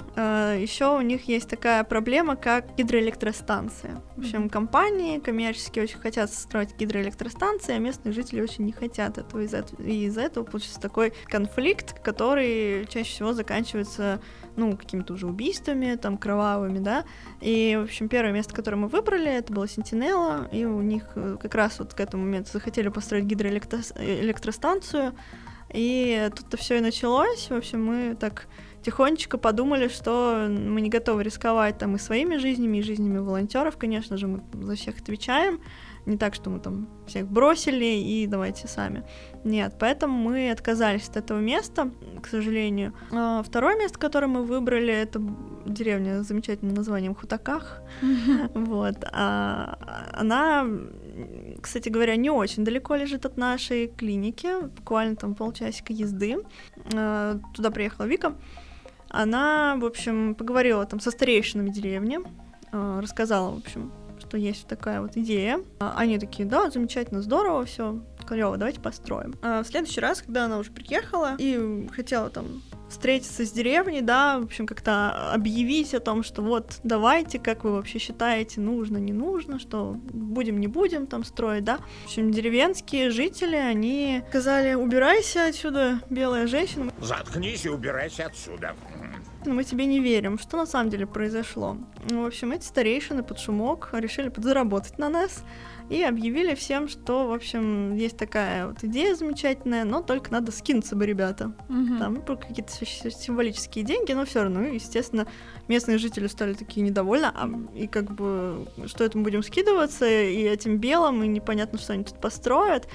еще у них есть такая проблема, как гидроэлектростанции. В общем, компании коммерческие очень хотят строить гидроэлектростанции, а местные жители очень не хотят этого. Этого, и из-за этого получится такой конфликт, который чаще всего заканчивается, ну, какими-то уже убийствами, там, кровавыми, да. И, в общем, первое место, которое мы выбрали, это было Сентинела, и у них э, как раз вот к этому моменту захотели построить гидроэлектростанцию, и тут-то все и началось. В общем, мы так тихонечко подумали, что мы не готовы рисковать там и своими жизнями, и жизнями волонтеров, конечно же, мы за всех отвечаем. Не так, что мы там всех бросили и давайте сами. Нет, поэтому мы отказались от этого места, к сожалению. А Второе место, которое мы выбрали, это деревня с замечательным названием Хутаках. Вот. А она, кстати говоря, не очень далеко лежит от нашей клиники, буквально там полчасика езды. А, Туда приехала Вика. Она, в общем, поговорила там со старейшинами деревни, рассказала, в общем, что есть такая вот идея. А Они такие, да, замечательно, здорово, все, клево, давайте построим. А в следующий раз, когда она уже приехала и хотела там встретиться с деревней, да, в общем, как-то объявить о том, что вот, давайте, как вы вообще считаете, нужно, не нужно, что будем, не будем там строить, да. В общем, деревенские жители, они сказали, убирайся отсюда, белая женщина, Заткнись и убирайся отсюда. Мы тебе не верим. Что на самом деле произошло? Ну, в общем, эти старейшины под шумок решили подзаработать на нас и объявили всем, что, в общем, есть такая вот идея замечательная, но только надо скинуться бы, ребята. Мгм. Там ну, какие-то сим- символические деньги, но все равно, естественно, местные жители стали такие недовольны, а, и как бы, что это мы будем скидываться, и этим белым, и непонятно, что они тут построят.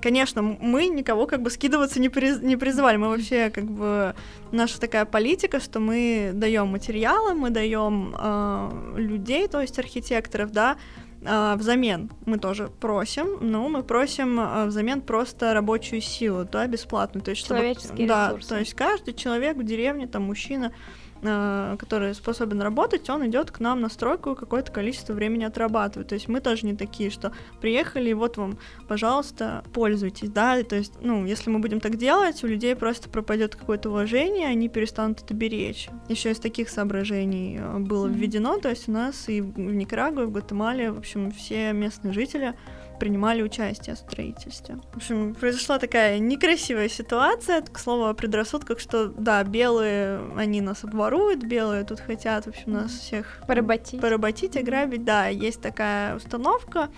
Конечно, мы никого как бы скидываться не, приз- не призывали. Мы вообще как бы наша такая политика, что мы даем материалы, мы даем э, людей, то есть архитекторов, да, а, взамен мы тоже просим, но мы просим а, взамен просто рабочую силу, да, бесплатную. То есть, чтобы- да, ресурсы. то есть каждый человек в деревне, там мужчина, а, который способен работать, он идет к нам на стройку и какое-то количество времени отрабатывает. То есть мы тоже не такие, что приехали, и вот вам, пожалуйста, пользуйтесь, да, то есть, ну, если мы будем так делать, у людей просто пропадет какое-то уважение, они перестанут это беречь. Еще из таких соображений э, было введено, то есть у нас и в Никарагуа, и в Гватемале, в общем, все местные жители принимали участие в строительстве. В общем, произошла такая некрасивая ситуация, к слову о предрассудках, что, да, белые, они нас обворуют, белые тут хотят, в общем, нас всех Поработить. поработить, ограбить, да, есть такая установка,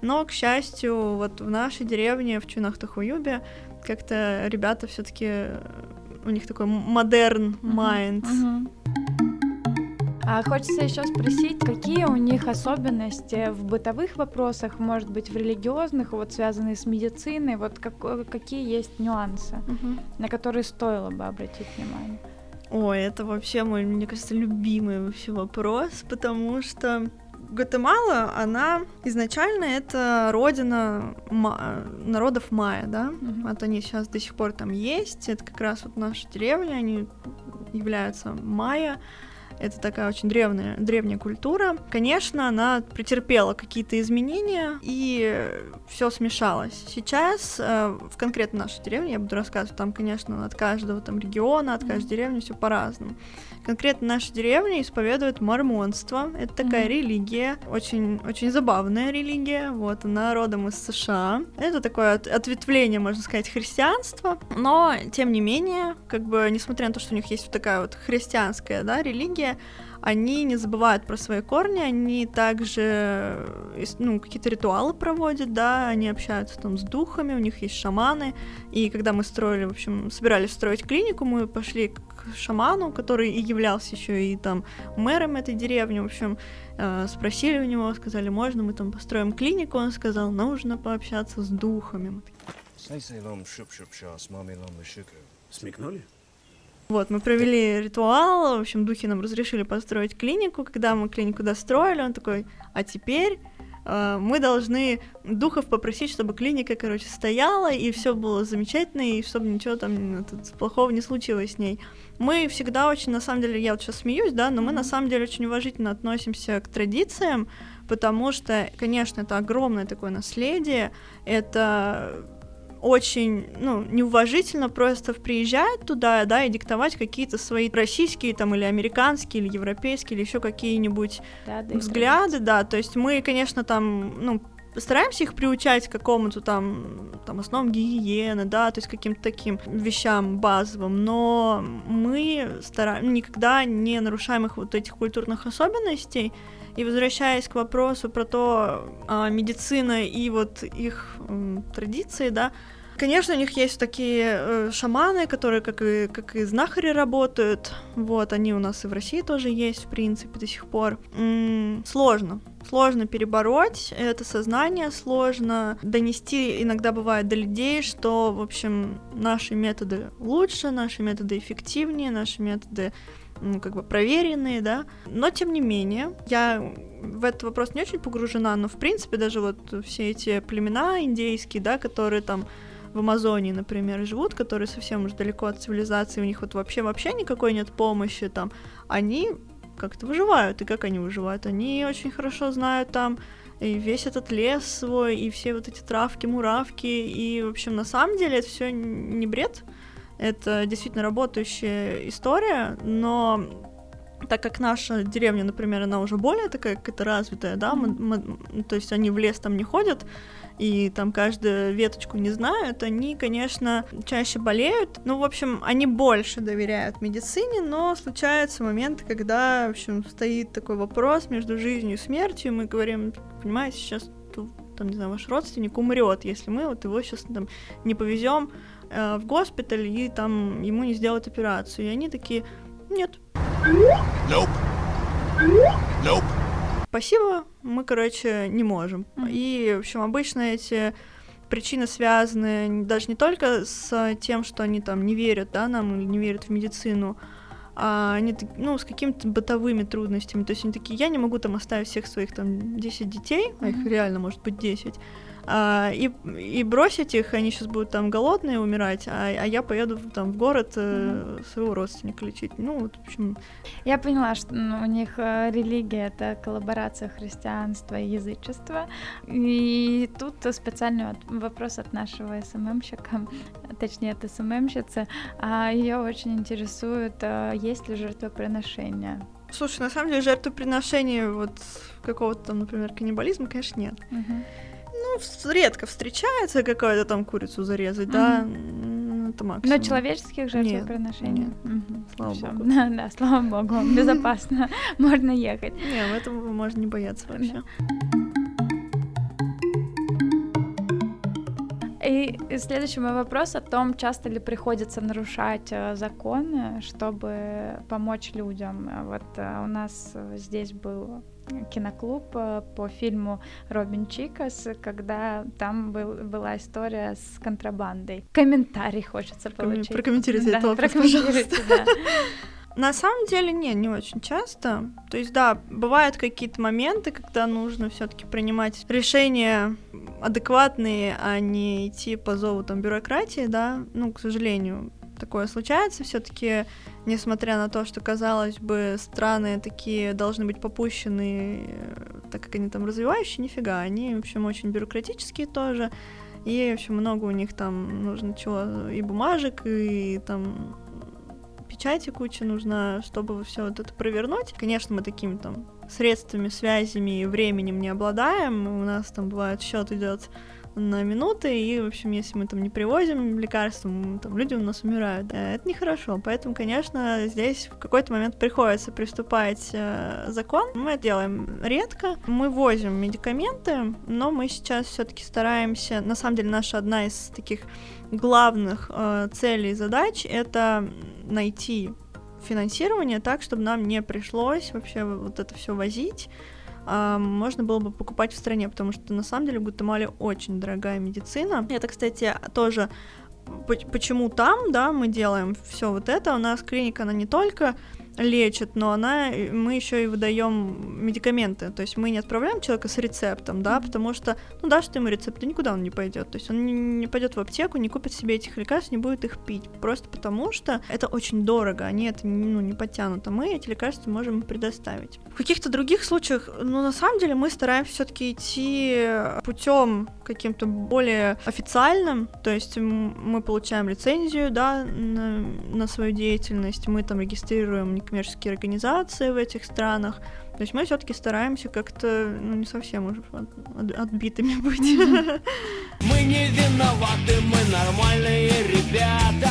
но, к счастью, вот в нашей деревне, в Чунах-Тахуюбе, как-то ребята все таки у них такой модерн майнд. Мгм. А хочется еще спросить, какие у них особенности в бытовых вопросах, может быть, в религиозных, вот связанные с медициной, вот как- какие есть нюансы, Мгм. на которые стоило бы обратить внимание? Ой, это вообще мой, мне кажется, любимый вообще вопрос, потому что Гватемала, она изначально это родина ма- народов майя, да? Мгм. Вот они сейчас до сих пор там есть. Это как раз вот наша деревня, они являются майя. Это такая очень древняя, древняя культура. Конечно, она претерпела какие-то изменения, и все смешалось. Сейчас э, в конкретно нашей деревне, я буду рассказывать, там, конечно, от каждого там региона, от каждой деревни все по-разному. Конкретно наша деревня исповедует мормонство. Это такая mm-hmm. религия, очень, очень забавная религия. Вот она родом из США. Это такое от, ответвление, можно сказать, христианства. Но тем не менее, как бы, несмотря на то, что у них есть вот такая вот христианская, да, религия, они не забывают про свои корни, они также ну, какие-то ритуалы проводят, да, они общаются там с духами, у них есть шаманы, и когда мы строили, в общем, собирались строить клинику, мы пошли шаману, который и являлся еще и там мэром этой деревни, в общем, э, спросили у него, сказали, можно мы там построим клинику, он сказал, нужно пообщаться с духами. Смекнули? Вот, мы провели ритуал, в общем, духи нам разрешили построить клинику. Когда мы клинику достроили, он такой, а теперь мы должны духов попросить, чтобы клиника, короче, стояла, и все было замечательно, и чтобы ничего там плохого не случилось с ней. Мы всегда очень, на самом деле, я вот сейчас смеюсь, да, но мы на самом деле очень уважительно относимся к традициям, потому что, конечно, это огромное такое наследие, это очень, ну, неуважительно просто приезжать туда, да, и диктовать какие-то свои российские там или американские, или европейские, или еще какие-нибудь да, да, взгляды, да, то есть мы, конечно, там, ну, стараемся их приучать к какому-то там, там основам гигиены, да, то есть каким-то таким вещам базовым, но мы стараем, никогда не нарушаем их вот этих культурных особенностей, и возвращаясь к вопросу про то, а, медицина и вот их традиции, да, Конечно, у них есть такие э, шаманы, которые как и, как и знахари работают. Вот, они у нас и в России тоже есть, в принципе, до сих пор. М-м, сложно. Сложно перебороть это сознание, сложно донести, иногда бывает до людей, что, в общем, наши методы лучше, наши методы эффективнее, наши методы как бы проверенные, да. Но, тем не менее, я в этот вопрос не очень погружена, но, в принципе, даже вот все эти племена индейские, да, которые там в Амазонии, например, живут, которые совсем уже далеко от цивилизации, у них вот вообще вообще никакой нет помощи там, они как-то выживают. И как они выживают? Они очень хорошо знают там и весь этот лес свой, и все вот эти травки, муравки, и, в общем, на самом деле это все не бред, это действительно работающая история, но так как наша деревня, например, она уже более такая какая-то развитая, да, мы, мы, то есть они в лес там не ходят, и там каждую веточку не знают, они, конечно, чаще болеют. Ну, в общем, они больше доверяют медицине, но случаются моменты, когда, в общем, стоит такой вопрос между жизнью и смертью, и мы говорим, понимаете, сейчас там, не знаю, ваш родственник умрет, если мы вот его сейчас там не повезем э, в госпиталь и там ему не сделают операцию. И они такие, нет. Nope. Nope. Спасибо, мы, короче, не можем. Mm-hmm. И, в общем, обычно эти причины связаны даже не только с тем, что они там не верят, да, нам или не верят в медицину, а они, ну, с какими-то бытовыми трудностями. То есть они такие, я не могу там оставить всех своих там 10 детей, mm-hmm. а их реально может быть 10, а, и, и бросить их, они сейчас будут там голодные умирать, а, а я поеду там в город э, mm-hmm. своего родственника лечить. Ну, вот, в общем... Я поняла, что ну, у них э, религия — это коллаборация христианства и язычества, и тут специальный вопрос от нашего СММщика, точнее, от СММщицы, а ее очень интересует, э, есть ли жертвоприношения. Слушай, на самом деле жертвоприношения вот какого-то там, например, каннибализма, конечно, нет. Uh-huh ну, редко встречается какая-то там курицу зарезать, mm-hmm. да, это максимум. Но человеческих жертвоприношений? Нет, нет. Угу. слава Всё. богу. Да, да, слава богу, безопасно, можно ехать. Не, этого можно не бояться вообще. И следующий мой вопрос о том, часто ли приходится нарушать э, законы, чтобы помочь людям. Вот э, у нас здесь был киноклуб э, по фильму Робин Чикас, когда там был, была история с контрабандой. Комментарий хочется получить. Прокомментируйте да, это вопрос, пожалуйста. Да. На самом деле, не, не очень часто. То есть, да, бывают какие-то моменты, когда нужно все-таки принимать решения адекватные, а не идти по зову там бюрократии, да. Ну, к сожалению, такое случается. Все-таки, несмотря на то, что, казалось бы, страны такие должны быть попущены, э, так как они там развивающие, нифига, они, в общем, очень бюрократические тоже. И, в общем, много у них там нужно чего, и бумажек, и там печати куча нужна, чтобы все вот это провернуть. Конечно, мы такими там средствами, связями и временем не обладаем. У нас там бывает счет идет на минуты, и, в общем, если мы там не привозим лекарства, там люди у нас умирают. Это нехорошо, поэтому, конечно, здесь в какой-то момент приходится приступать э, закон. Мы это делаем редко. Мы возим медикаменты, но мы сейчас все таки стараемся, на самом деле, наша одна из таких главных э, целей и задач — это найти финансирование так, чтобы нам не пришлось вообще вот это все возить, а, можно было бы покупать в стране, потому что на самом деле в Гватемале очень дорогая медицина. Это, кстати, тоже почему там, да, мы делаем все вот это. У нас клиника, она не только лечит, но она, мы еще и выдаем медикаменты. То есть мы не отправляем человека с рецептом, да, потому что, ну, дашь ты ему рецепт, и никуда он не пойдет. То есть он не, не пойдет в аптеку, не купит себе этих лекарств, не будет их пить. Просто потому что это очень дорого, они это ну, не подтянут, а мы эти лекарства можем предоставить. В каких-то других случаях, ну, на самом деле, мы стараемся все-таки идти путем каким-то более официальным, то есть мы получаем лицензию, да, на, на свою деятельность, мы там регистрируем некоммерческие организации в этих странах. То есть мы все-таки стараемся как-то, ну, не совсем уже от, отбитыми быть. Мы не виноваты, мы нормальные ребята.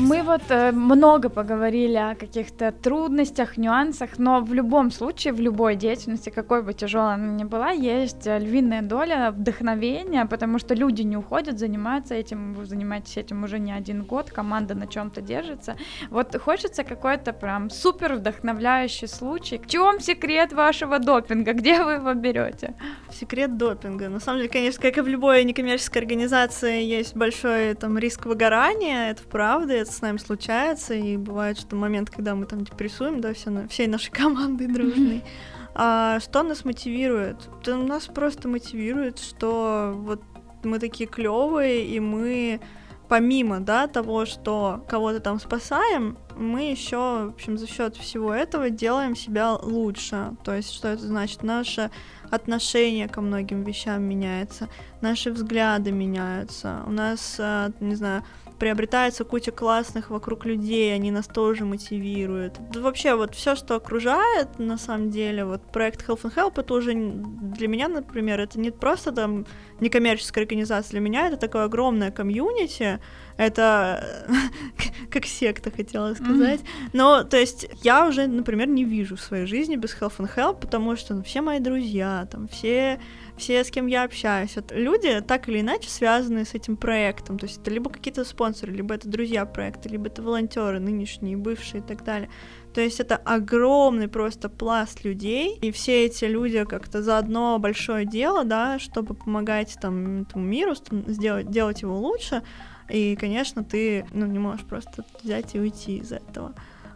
Мы вот э, много поговорили о каких-то трудностях, нюансах, но в любом случае, в любой деятельности, какой бы тяжелой она ни была, есть э, львиная доля вдохновения, потому что люди не уходят, занимаются этим, вы занимаетесь этим уже не один год, команда на чем-то держится. Вот хочется какой-то прям супер вдохновляющий случай. В чем секрет вашего допинга? Где вы его берете? Секрет допинга. На самом деле, конечно, как и в любой некоммерческой организации, есть большой там риск выгорания, это правда, это с нами случается, и бывает, что момент, когда мы там депрессуем, да, все, всей нашей командой дружной. А что нас мотивирует? Да нас просто мотивирует, что вот мы такие клевые, и мы помимо, да, того, что кого-то там спасаем, мы еще, в общем, за счет всего этого делаем себя лучше. То есть, что это значит? Наше отношение ко многим вещам меняется, наши взгляды меняются. У нас, э, не знаю, приобретается куча классных вокруг людей, они нас тоже мотивируют. Да вообще вот все, что окружает, на самом деле, вот проект Health and Help, это уже для меня, например, это не просто там некоммерческая организация, для меня это такое огромное комьюнити, это как секта, хотела сказать. Mm-hmm. Но, то есть, я уже, например, не вижу в своей жизни без Health and Help, потому что ну, все мои друзья, там, все все, с кем я общаюсь, вот люди так или иначе связаны с этим проектом. То есть это либо какие-то спонсоры, либо это друзья проекта, либо это волонтеры нынешние, бывшие и так далее. То есть это огромный просто пласт людей, и все эти люди как-то за одно большое дело, да, чтобы помогать там этому миру, сделать, делать его лучше. И, конечно, ты ну, не можешь просто взять и уйти из этого.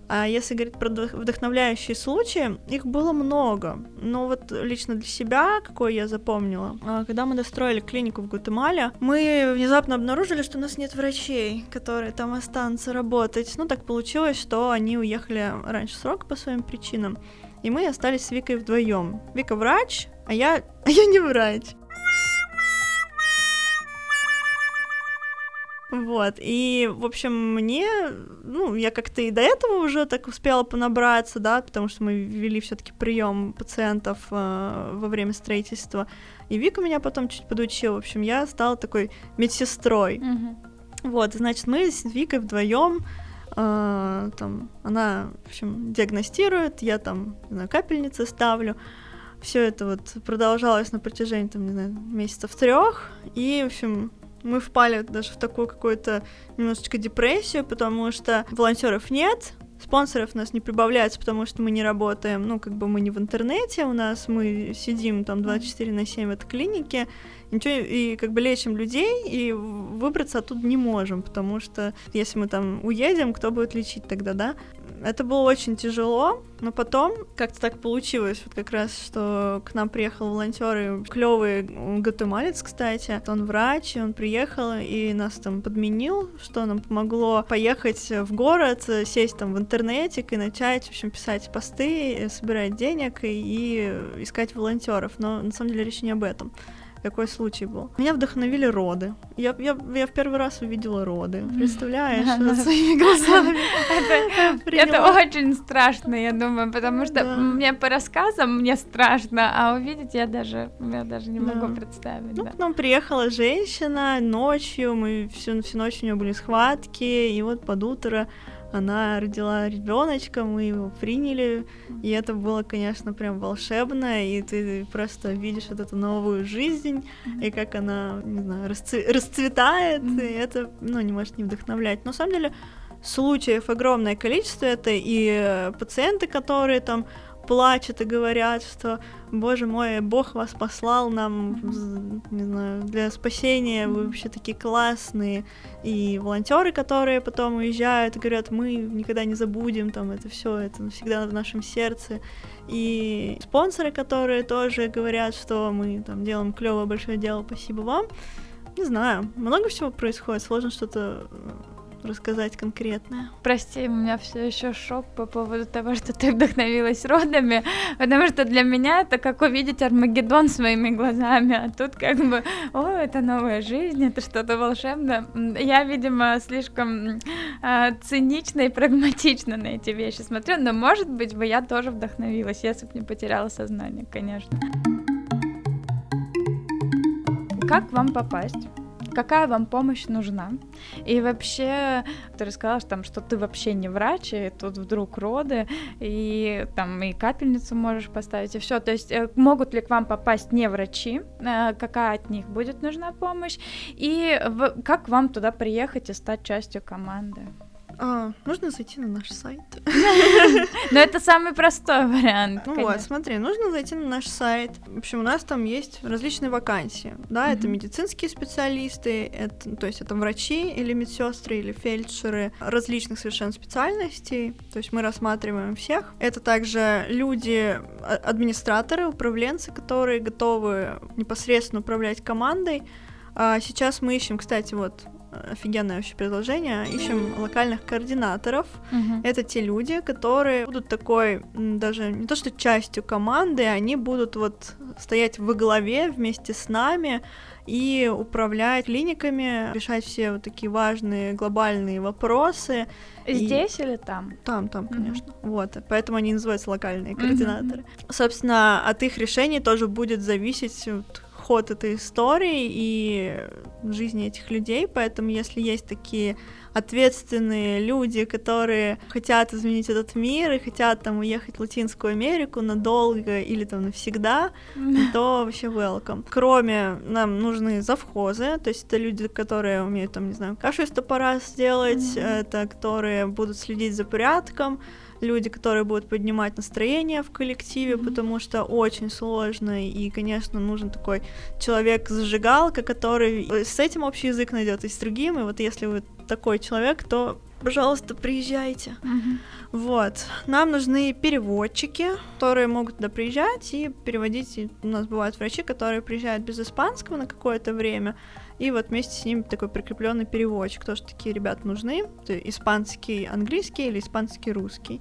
А если говорить про вдохновляющие случаи, их было много. Но вот лично для себя, какой я запомнила, а, когда мы достроили клинику в Гватемале, мы внезапно обнаружили, что у нас нет врачей, которые там останутся работать. Ну, так получилось, что они уехали раньше срока по своим причинам. И мы остались с Викой вдвоем. Вика врач, а я, а я не врач. Вот, и, в общем, мне, ну, я как-то и до этого уже так успела понабраться, да, потому что мы вели все таки прием пациентов э, во время строительства, и Вика меня потом чуть подучила, в общем, я стала такой медсестрой. Mm-hmm. Вот, значит, мы с Викой вдвоем э, там, она, в общем, диагностирует, я там, не знаю, капельницы ставлю, все это вот продолжалось на протяжении, там, не знаю, месяцев трех, и, в общем, мы впали даже в такую какую-то немножечко депрессию, потому что волонтеров нет, спонсоров у нас не прибавляется, потому что мы не работаем, ну, как бы мы не в интернете, у нас мы сидим там 24 на 7 в этой клинике, ничего, и как бы лечим людей, и выбраться оттуда не можем, потому что если мы там уедем, кто будет лечить тогда, да? Это было очень тяжело, но потом как-то так получилось, вот как раз, что к нам приехал волонтер, клевый гатемалец, кстати. Он врач, и он приехал и нас там подменил, что нам помогло поехать в город, сесть там в интернетик и начать, в общем, писать посты, собирать денег и, и искать волонтеров. Но на самом деле речь не об этом какой случай был. Меня вдохновили роды. Я, я, я в первый раз увидела роды. Представляешь, своими глазами. Это очень страшно, я думаю, потому что мне по рассказам мне страшно, а увидеть я даже, я даже не могу представить. Ну, к нам приехала женщина ночью, мы всю, всю ночь у нее были схватки, и вот под утро она родила ребеночка, мы его приняли, и это было, конечно, прям волшебно, и ты просто видишь вот эту новую жизнь, и как она, не знаю, расцве- расцветает, и это, ну, не может не вдохновлять. Но на самом деле случаев огромное количество, это и пациенты, которые там плачут и говорят, что, боже мой, Бог вас послал нам, не знаю, для спасения, вы вообще такие классные. И волонтеры, которые потом уезжают, говорят, мы никогда не забудем, там, это все, это навсегда в нашем сердце. И спонсоры, которые тоже говорят, что мы там делаем клевое большое дело, спасибо вам. Не знаю, много всего происходит, сложно что-то рассказать конкретное. Прости, у меня все еще шок по поводу того, что ты вдохновилась родами, потому что для меня это как увидеть Армагеддон своими глазами, а тут как бы, о, это новая жизнь, это что-то волшебное. Я, видимо, слишком э, цинично и прагматично на эти вещи смотрю, но, может быть, бы я тоже вдохновилась, если бы не потеряла сознание, конечно. Как вам попасть? Какая вам помощь нужна. И вообще, ты рассказала, что, там, что ты вообще не врач, и тут вдруг роды, и там и капельницу можешь поставить, и все. То есть э, могут ли к вам попасть не врачи, э, какая от них будет нужна помощь, и как вам туда приехать и стать частью команды? А, нужно зайти на наш сайт. Но это самый простой вариант. Ну вот, смотри, нужно зайти на наш сайт. В общем, у нас там есть различные вакансии. Да, это медицинские специалисты, это, то есть это врачи или медсестры или фельдшеры различных совершенно специальностей. То есть мы рассматриваем всех. Это также люди, а, администраторы, управленцы, которые готовы непосредственно управлять командой. А сейчас мы ищем, кстати, вот офигенное вообще предложение. Ищем локальных координаторов. Uh-huh. Это те люди, которые будут такой, даже не то что частью команды, они будут вот стоять во главе вместе с нами и управлять клиниками, решать все вот такие важные глобальные вопросы. Здесь и... или там? Там, там, конечно. Mm-hmm. Вот, поэтому они называются локальные координаторы. Mm-hmm. Собственно, от их решений тоже будет зависеть вот, ход этой истории и жизни этих людей, поэтому если есть такие ответственные люди, которые хотят изменить этот мир и хотят там уехать в Латинскую Америку надолго или там навсегда, то вообще welcome. Кроме нам нужны завхозы, то есть это люди, которые умеют там, не знаю, кашу из топора сделать, mm-hmm. это которые будут следить за порядком, люди, которые будут поднимать настроение в коллективе, mm-hmm. потому что очень сложно, и, конечно, нужен такой человек-зажигалка, который с этим общий язык найдет и с другим, и вот если вы такой человек, то пожалуйста, приезжайте. Mm-hmm. Вот. Нам нужны переводчики, которые могут туда приезжать и переводить. И у нас бывают врачи, которые приезжают без испанского на какое-то время, и вот вместе с ними такой прикрепленный переводчик. Тоже такие ребята нужны. Испанский, английский или испанский, русский.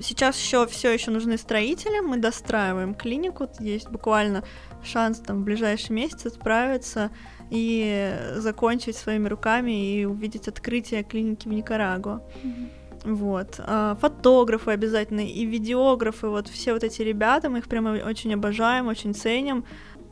Сейчас еще все еще нужны строители. Мы достраиваем клинику. Есть буквально шанс там в ближайший месяц справиться и закончить своими руками и увидеть открытие клиники в Никарагуа. Mm-hmm. Вот. А, фотографы обязательно и видеографы, вот все вот эти ребята, мы их прямо очень обожаем, очень ценим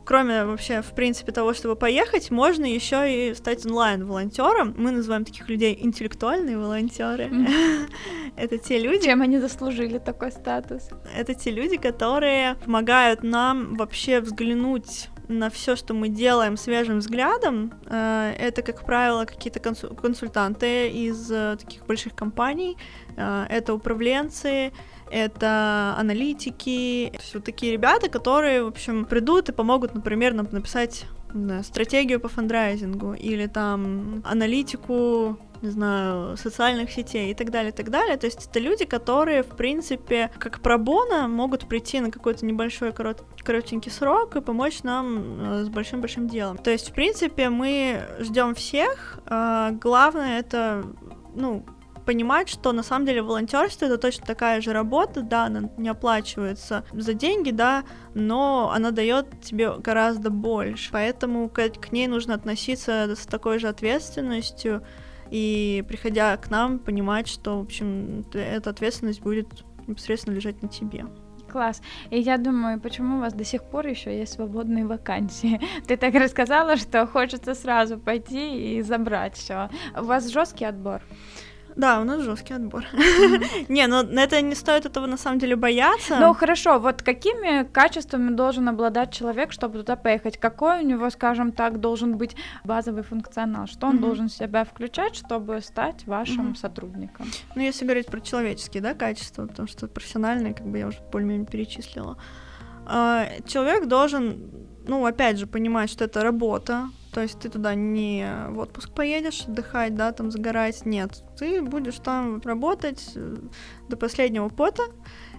кроме вообще, в принципе, того, чтобы поехать, можно еще и стать онлайн-волонтером. Мы называем таких людей интеллектуальные волонтеры. Это те люди... Чем они заслужили такой статус? Это те люди, которые помогают нам вообще взглянуть на все, что мы делаем свежим взглядом. Э, это, как правило, какие-то консультанты из э, таких больших компаний, э, это управленцы, это аналитики, есть вот такие ребята, которые, в общем, придут и помогут, например, нам написать да, стратегию по фандрайзингу или там аналитику не знаю, социальных сетей и так далее, и так далее. То есть это люди, которые, в принципе, как пробона могут прийти на какой-то небольшой корот, коротенький срок и помочь нам э, с большим-большим делом. То есть, в принципе, мы ждем всех. Э, главное это, ну, понимать, что на самом деле волонтерство это точно такая же работа, да, она не оплачивается за деньги, да, но она дает тебе гораздо больше. Поэтому к, к ней нужно относиться с такой же ответственностью и приходя к нам, понимать, что, в общем, эта ответственность будет непосредственно лежать на тебе. Класс. И я думаю, почему у вас до сих пор еще есть свободные вакансии? Ты так рассказала, что хочется сразу пойти и забрать все. У вас жесткий отбор? Да, у нас жесткий отбор. Не, но ну, это не стоит этого на самом деле бояться. Ну хорошо, вот какими качествами должен обладать человек, чтобы туда поехать? Какой у него, скажем так, должен быть базовый функционал? Что он должен в себя включать, чтобы стать вашим сотрудником? Ну, если говорить про человеческие, да, качества, потому что профессиональные, как бы я уже более-менее перечислила. А, человек должен, ну, опять же, понимать, что это работа, то есть ты туда не в отпуск поедешь отдыхать, да, там загорать, нет. Ты будешь там работать э, до последнего пота.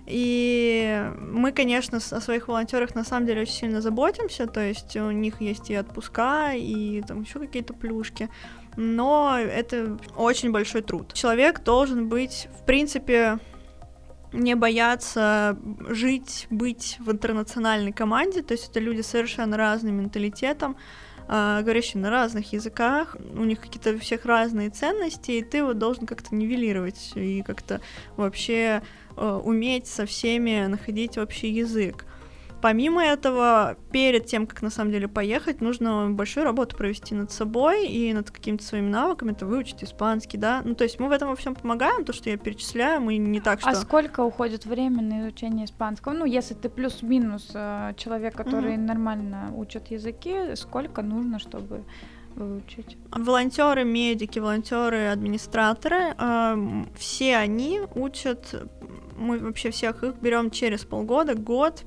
И мы, конечно, о своих волонтерах на самом деле очень сильно заботимся, то есть у них есть и отпуска, и там еще какие-то плюшки, но это очень большой труд. Человек должен быть, в принципе, не бояться жить, быть в интернациональной команде, то есть это люди совершенно разным менталитетом, э, говорящие на разных языках, у них какие-то у всех разные ценности, и ты вот должен как-то нивелировать и как-то вообще э, уметь со всеми находить общий язык. Помимо этого, перед тем, как на самом деле поехать, нужно большую работу провести над собой и над какими-то своими навыками, это выучить испанский, да. Ну, то есть мы в этом во всем помогаем, то, что я перечисляю, мы не так, а что... А сколько уходит время на изучение испанского? Ну, если ты плюс-минус э, человек, который mm-hmm. нормально учит языки, сколько нужно, чтобы выучить? Волонтеры, медики, волонтеры, администраторы, э, все они учат мы вообще всех их берем через полгода, год,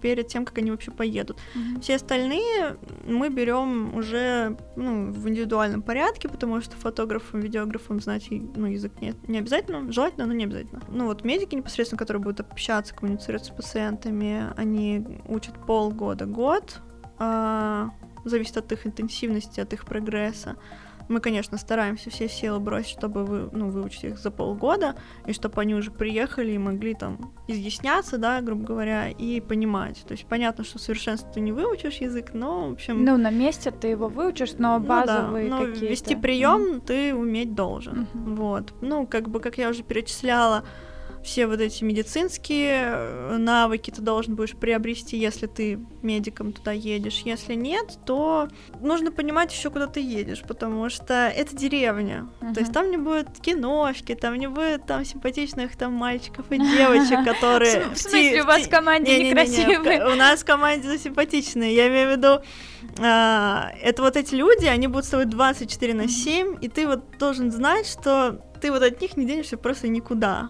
перед тем, как они вообще поедут. Mm-hmm. Все остальные мы берем уже ну, в индивидуальном порядке, потому что фотографам, видеографам знать ну, язык не, не обязательно, желательно, но не обязательно. Ну вот медики непосредственно, которые будут общаться, коммуницировать с пациентами, они учат полгода, год, а, зависит от их интенсивности, от их прогресса. Мы, конечно, стараемся все силы бросить, чтобы вы, ну, выучить их за полгода, и чтобы они уже приехали и могли там изъясняться, да, грубо говоря, и понимать. То есть понятно, что совершенство ты не выучишь язык, но, в общем... Ну, на месте ты его выучишь, но базовые ну, да, но какие-то... вести прием mm-hmm. ты уметь должен. Mm-hmm. Вот. Ну, как бы, как я уже перечисляла, все вот эти медицинские э, навыки ты должен будешь приобрести, если ты медиком туда едешь. Если нет, то нужно понимать еще, куда ты едешь, потому что это деревня. Uh-huh. То есть там не будет киношки, там не будет там симпатичных там мальчиков и девочек, которые... В смысле, у вас в команде некрасивые? У нас в команде симпатичные. Я имею в виду, а, это вот эти люди, они будут с тобой 24 на 7, и ты вот должен знать, что ты вот от них не денешься просто никуда.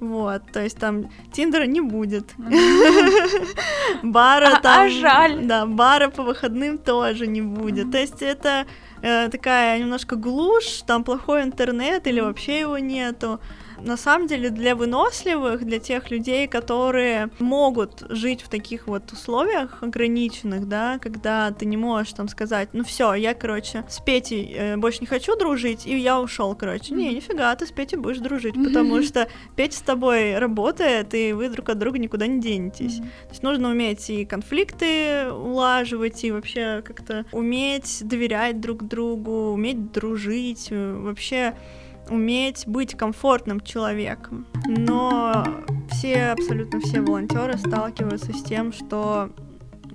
Вот, то есть там Тиндера не будет. Бара а, там... А жаль. Да, бара по выходным тоже не будет. То есть это э, такая немножко глушь, там плохой интернет или вообще его нету на самом деле для выносливых, для тех людей, которые могут жить в таких вот условиях ограниченных, да, когда ты не можешь там сказать, ну все, я, короче, с Петей э, больше не хочу дружить, и я ушел, короче. Не, нифига, ты с Петей будешь дружить, потому что Петя с тобой работает, и вы друг от друга никуда не денетесь. То есть нужно уметь и конфликты улаживать, и вообще как-то уметь доверять друг другу, уметь дружить, э, вообще уметь быть комфортным человеком. Но все, абсолютно все волонтеры сталкиваются с тем, что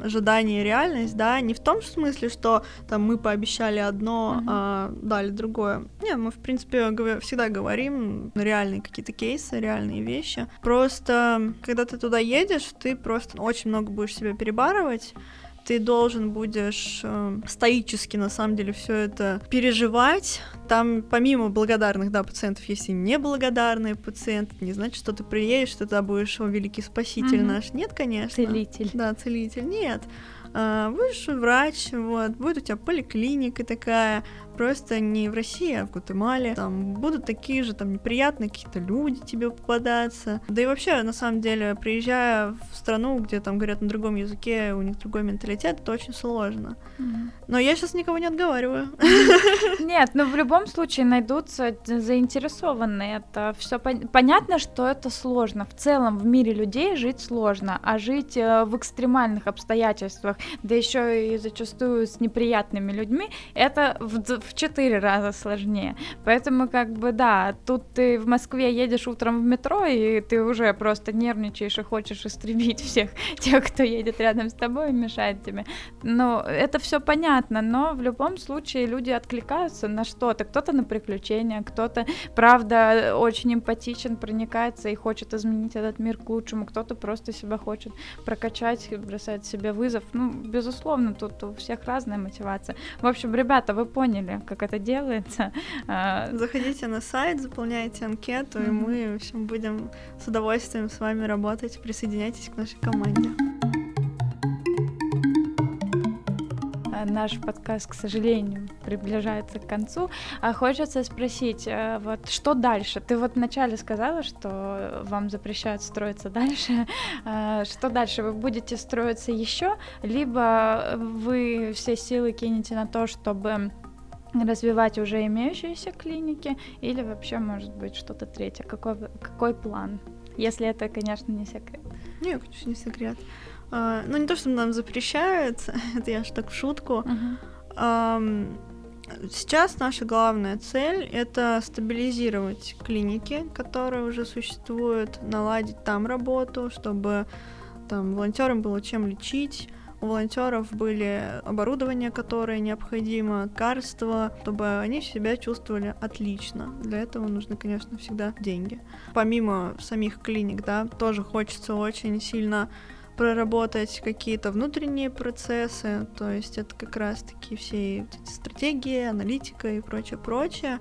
ожидание и реальность, да, не в том смысле, что там мы пообещали одно, mm-hmm. а дали другое. Нет, мы, в принципе, всегда говорим реальные какие-то кейсы, реальные вещи. Просто, когда ты туда едешь, ты просто очень много будешь себя перебарывать, ты должен будешь э, стоически, на самом деле, все это переживать. Там, помимо благодарных, да, пациентов, есть и неблагодарные пациенты. Не значит, что ты приедешь, ты будешь, о, великий спаситель mm-hmm. наш. Нет, конечно. Целитель. Да, целитель. Нет. а, будешь врач, вот, будет у тебя поликлиника такая, просто не в России, а в Гватемале. Там будут такие же там неприятные какие-то люди тебе попадаться. Да и вообще, на самом деле, приезжая в страну, где там говорят на другом языке, у них другой менталитет, это очень сложно. Но я сейчас никого не отговариваю. Нет, но в любом случае найдутся заинтересованные. Это все пон- понятно, что это сложно. В целом в мире людей жить сложно, а жить э, в экстремальных обстоятельствах, да еще и зачастую с неприятными людьми, это в, в четыре раза сложнее. Поэтому как бы да, тут ты в Москве едешь утром в метро и ты уже просто нервничаешь и хочешь истребить всех тех, кто едет рядом с тобой и мешает тебе. Ну, это все понятно, но в любом случае люди откликаются на что-то. Кто-то на приключения, кто-то, правда, очень эмпатичен, проникается и хочет изменить этот мир к лучшему, кто-то просто себя хочет прокачать, бросать себе вызов. Ну, безусловно, тут у всех разная мотивация. В общем, ребята, вы поняли, как это делается. А, Заходите на сайт, заполняйте анкету, и Мгм. мы, в общем, будем с удовольствием с вами работать. Присоединяйтесь к нашей команде. А, Наш подкаст, к сожалению, приближается к концу. А хочется спросить, э, вот что дальше? Ты вот вначале сказала, что вам запрещают строиться дальше. А, Что дальше? Вы будете строиться еще, либо вы все силы кинете на то, чтобы развивать уже имеющиеся клиники, или вообще, может быть, что-то третье? Какой, какой план? Если это, конечно, не секрет. Не, конечно, не секрет. А, ну, не то, что нам запрещают, это я ж так в шутку. Ам, Сейчас наша главная цель — это стабилизировать клиники, которые уже существуют, наладить там работу, чтобы там волонтерам было чем лечить, у волонтеров были оборудование, которое необходимо, лекарства, чтобы они себя чувствовали отлично. Для этого нужны, конечно, всегда деньги. Помимо самих клиник, да, тоже хочется очень сильно проработать какие-то внутренние процессы, то есть это как раз-таки все эти стратегии, аналитика и прочее, прочее.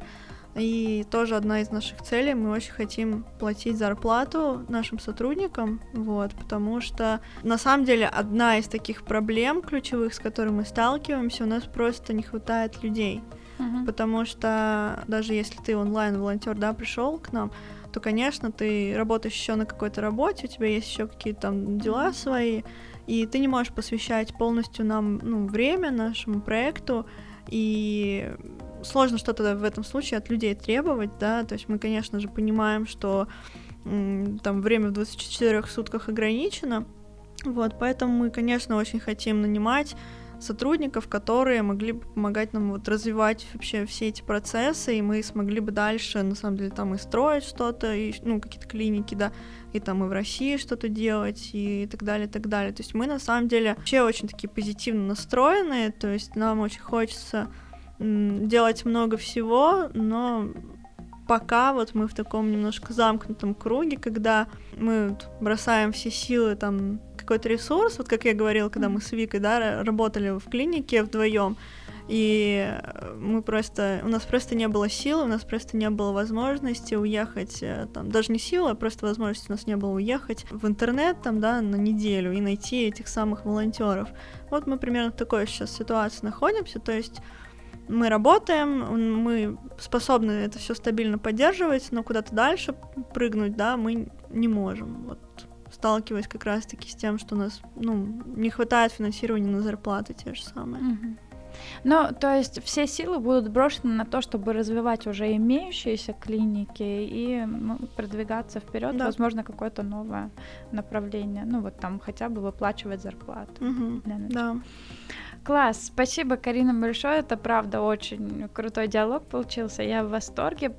И тоже одна из наших целей, мы очень хотим платить зарплату нашим сотрудникам, вот, потому что на самом деле одна из таких проблем ключевых, с которыми мы сталкиваемся, у нас просто не хватает людей, Мгм. потому что даже если ты онлайн волонтер, да, пришел к нам, то, конечно, ты работаешь еще на какой-то работе, у тебя есть еще какие-то там дела свои, и ты не можешь посвящать полностью нам ну, время нашему проекту, и сложно что-то в этом случае от людей требовать, да, то есть мы, конечно же, понимаем, что там время в 24 сутках ограничено, вот, поэтому мы, конечно, очень хотим нанимать сотрудников, которые могли бы помогать нам вот развивать вообще все эти процессы, и мы смогли бы дальше, на самом деле, там и строить что-то, и, ну, какие-то клиники, да, и там и в России что-то делать, и так далее, и так далее. То есть мы, на самом деле, вообще очень такие позитивно настроенные, то есть нам очень хочется делать много всего, но пока вот мы в таком немножко замкнутом круге, когда мы бросаем все силы там какой-то ресурс, вот как я говорила, когда мы с Викой, да, ра- работали в клинике вдвоем, и мы просто, у нас просто не было сил, у нас просто не было возможности уехать, э, там, даже не силы, а просто возможности у нас не было уехать в интернет, там, да, на неделю и найти этих самых волонтеров. Вот мы примерно в такой сейчас ситуации находимся, то есть мы работаем, мы способны это все стабильно поддерживать, но куда-то дальше прыгнуть, да, мы не можем. Вот сталкиваясь как раз-таки с тем, что у нас, ну, не хватает финансирования на зарплаты те же самые. Ну, то есть все силы будут брошены на то, чтобы развивать уже имеющиеся клиники и ну, продвигаться вперед, Да. возможно, какое-то новое направление. Ну, вот там хотя бы выплачивать зарплату. Для начала. Да. Класс, спасибо, Карина, большое. Это правда очень крутой диалог получился. Я в восторге.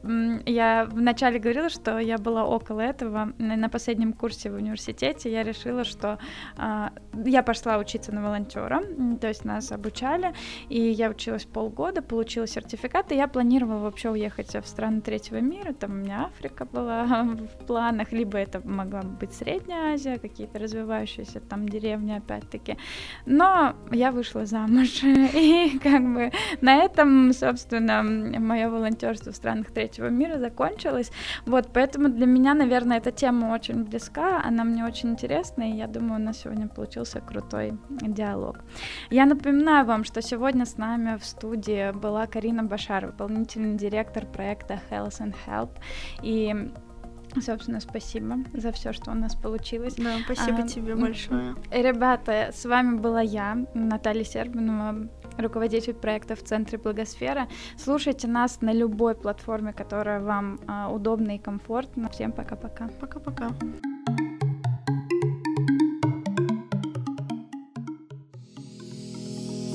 Я вначале говорила, что я была около этого. На последнем курсе в университете я решила, что а, я пошла учиться на волонтера, то есть нас обучали, и я училась полгода, получила сертификат, и я планировала вообще уехать в страны третьего мира. Там у меня Африка была в планах, либо это могла быть Средняя Азия, какие-то развивающиеся там деревни, опять-таки. Но я вышла замуж. И как бы на этом, собственно, мое волонтерство в странах третьего мира закончилось. Вот, поэтому для меня, наверное, эта тема очень близка, она мне очень интересна, и я думаю, у нас сегодня получился крутой диалог. Я напоминаю вам, что сегодня с нами в студии была Карина Башар, выполнительный директор проекта Health and Help, и Собственно, спасибо за все, что у нас получилось. Да, спасибо а, тебе большое. Ребята, с вами была я, Наталья Сербинова, руководитель проекта в Центре Благосфера. Слушайте нас на любой платформе, которая вам а, удобна и комфортна. Всем пока-пока. Пока-пока.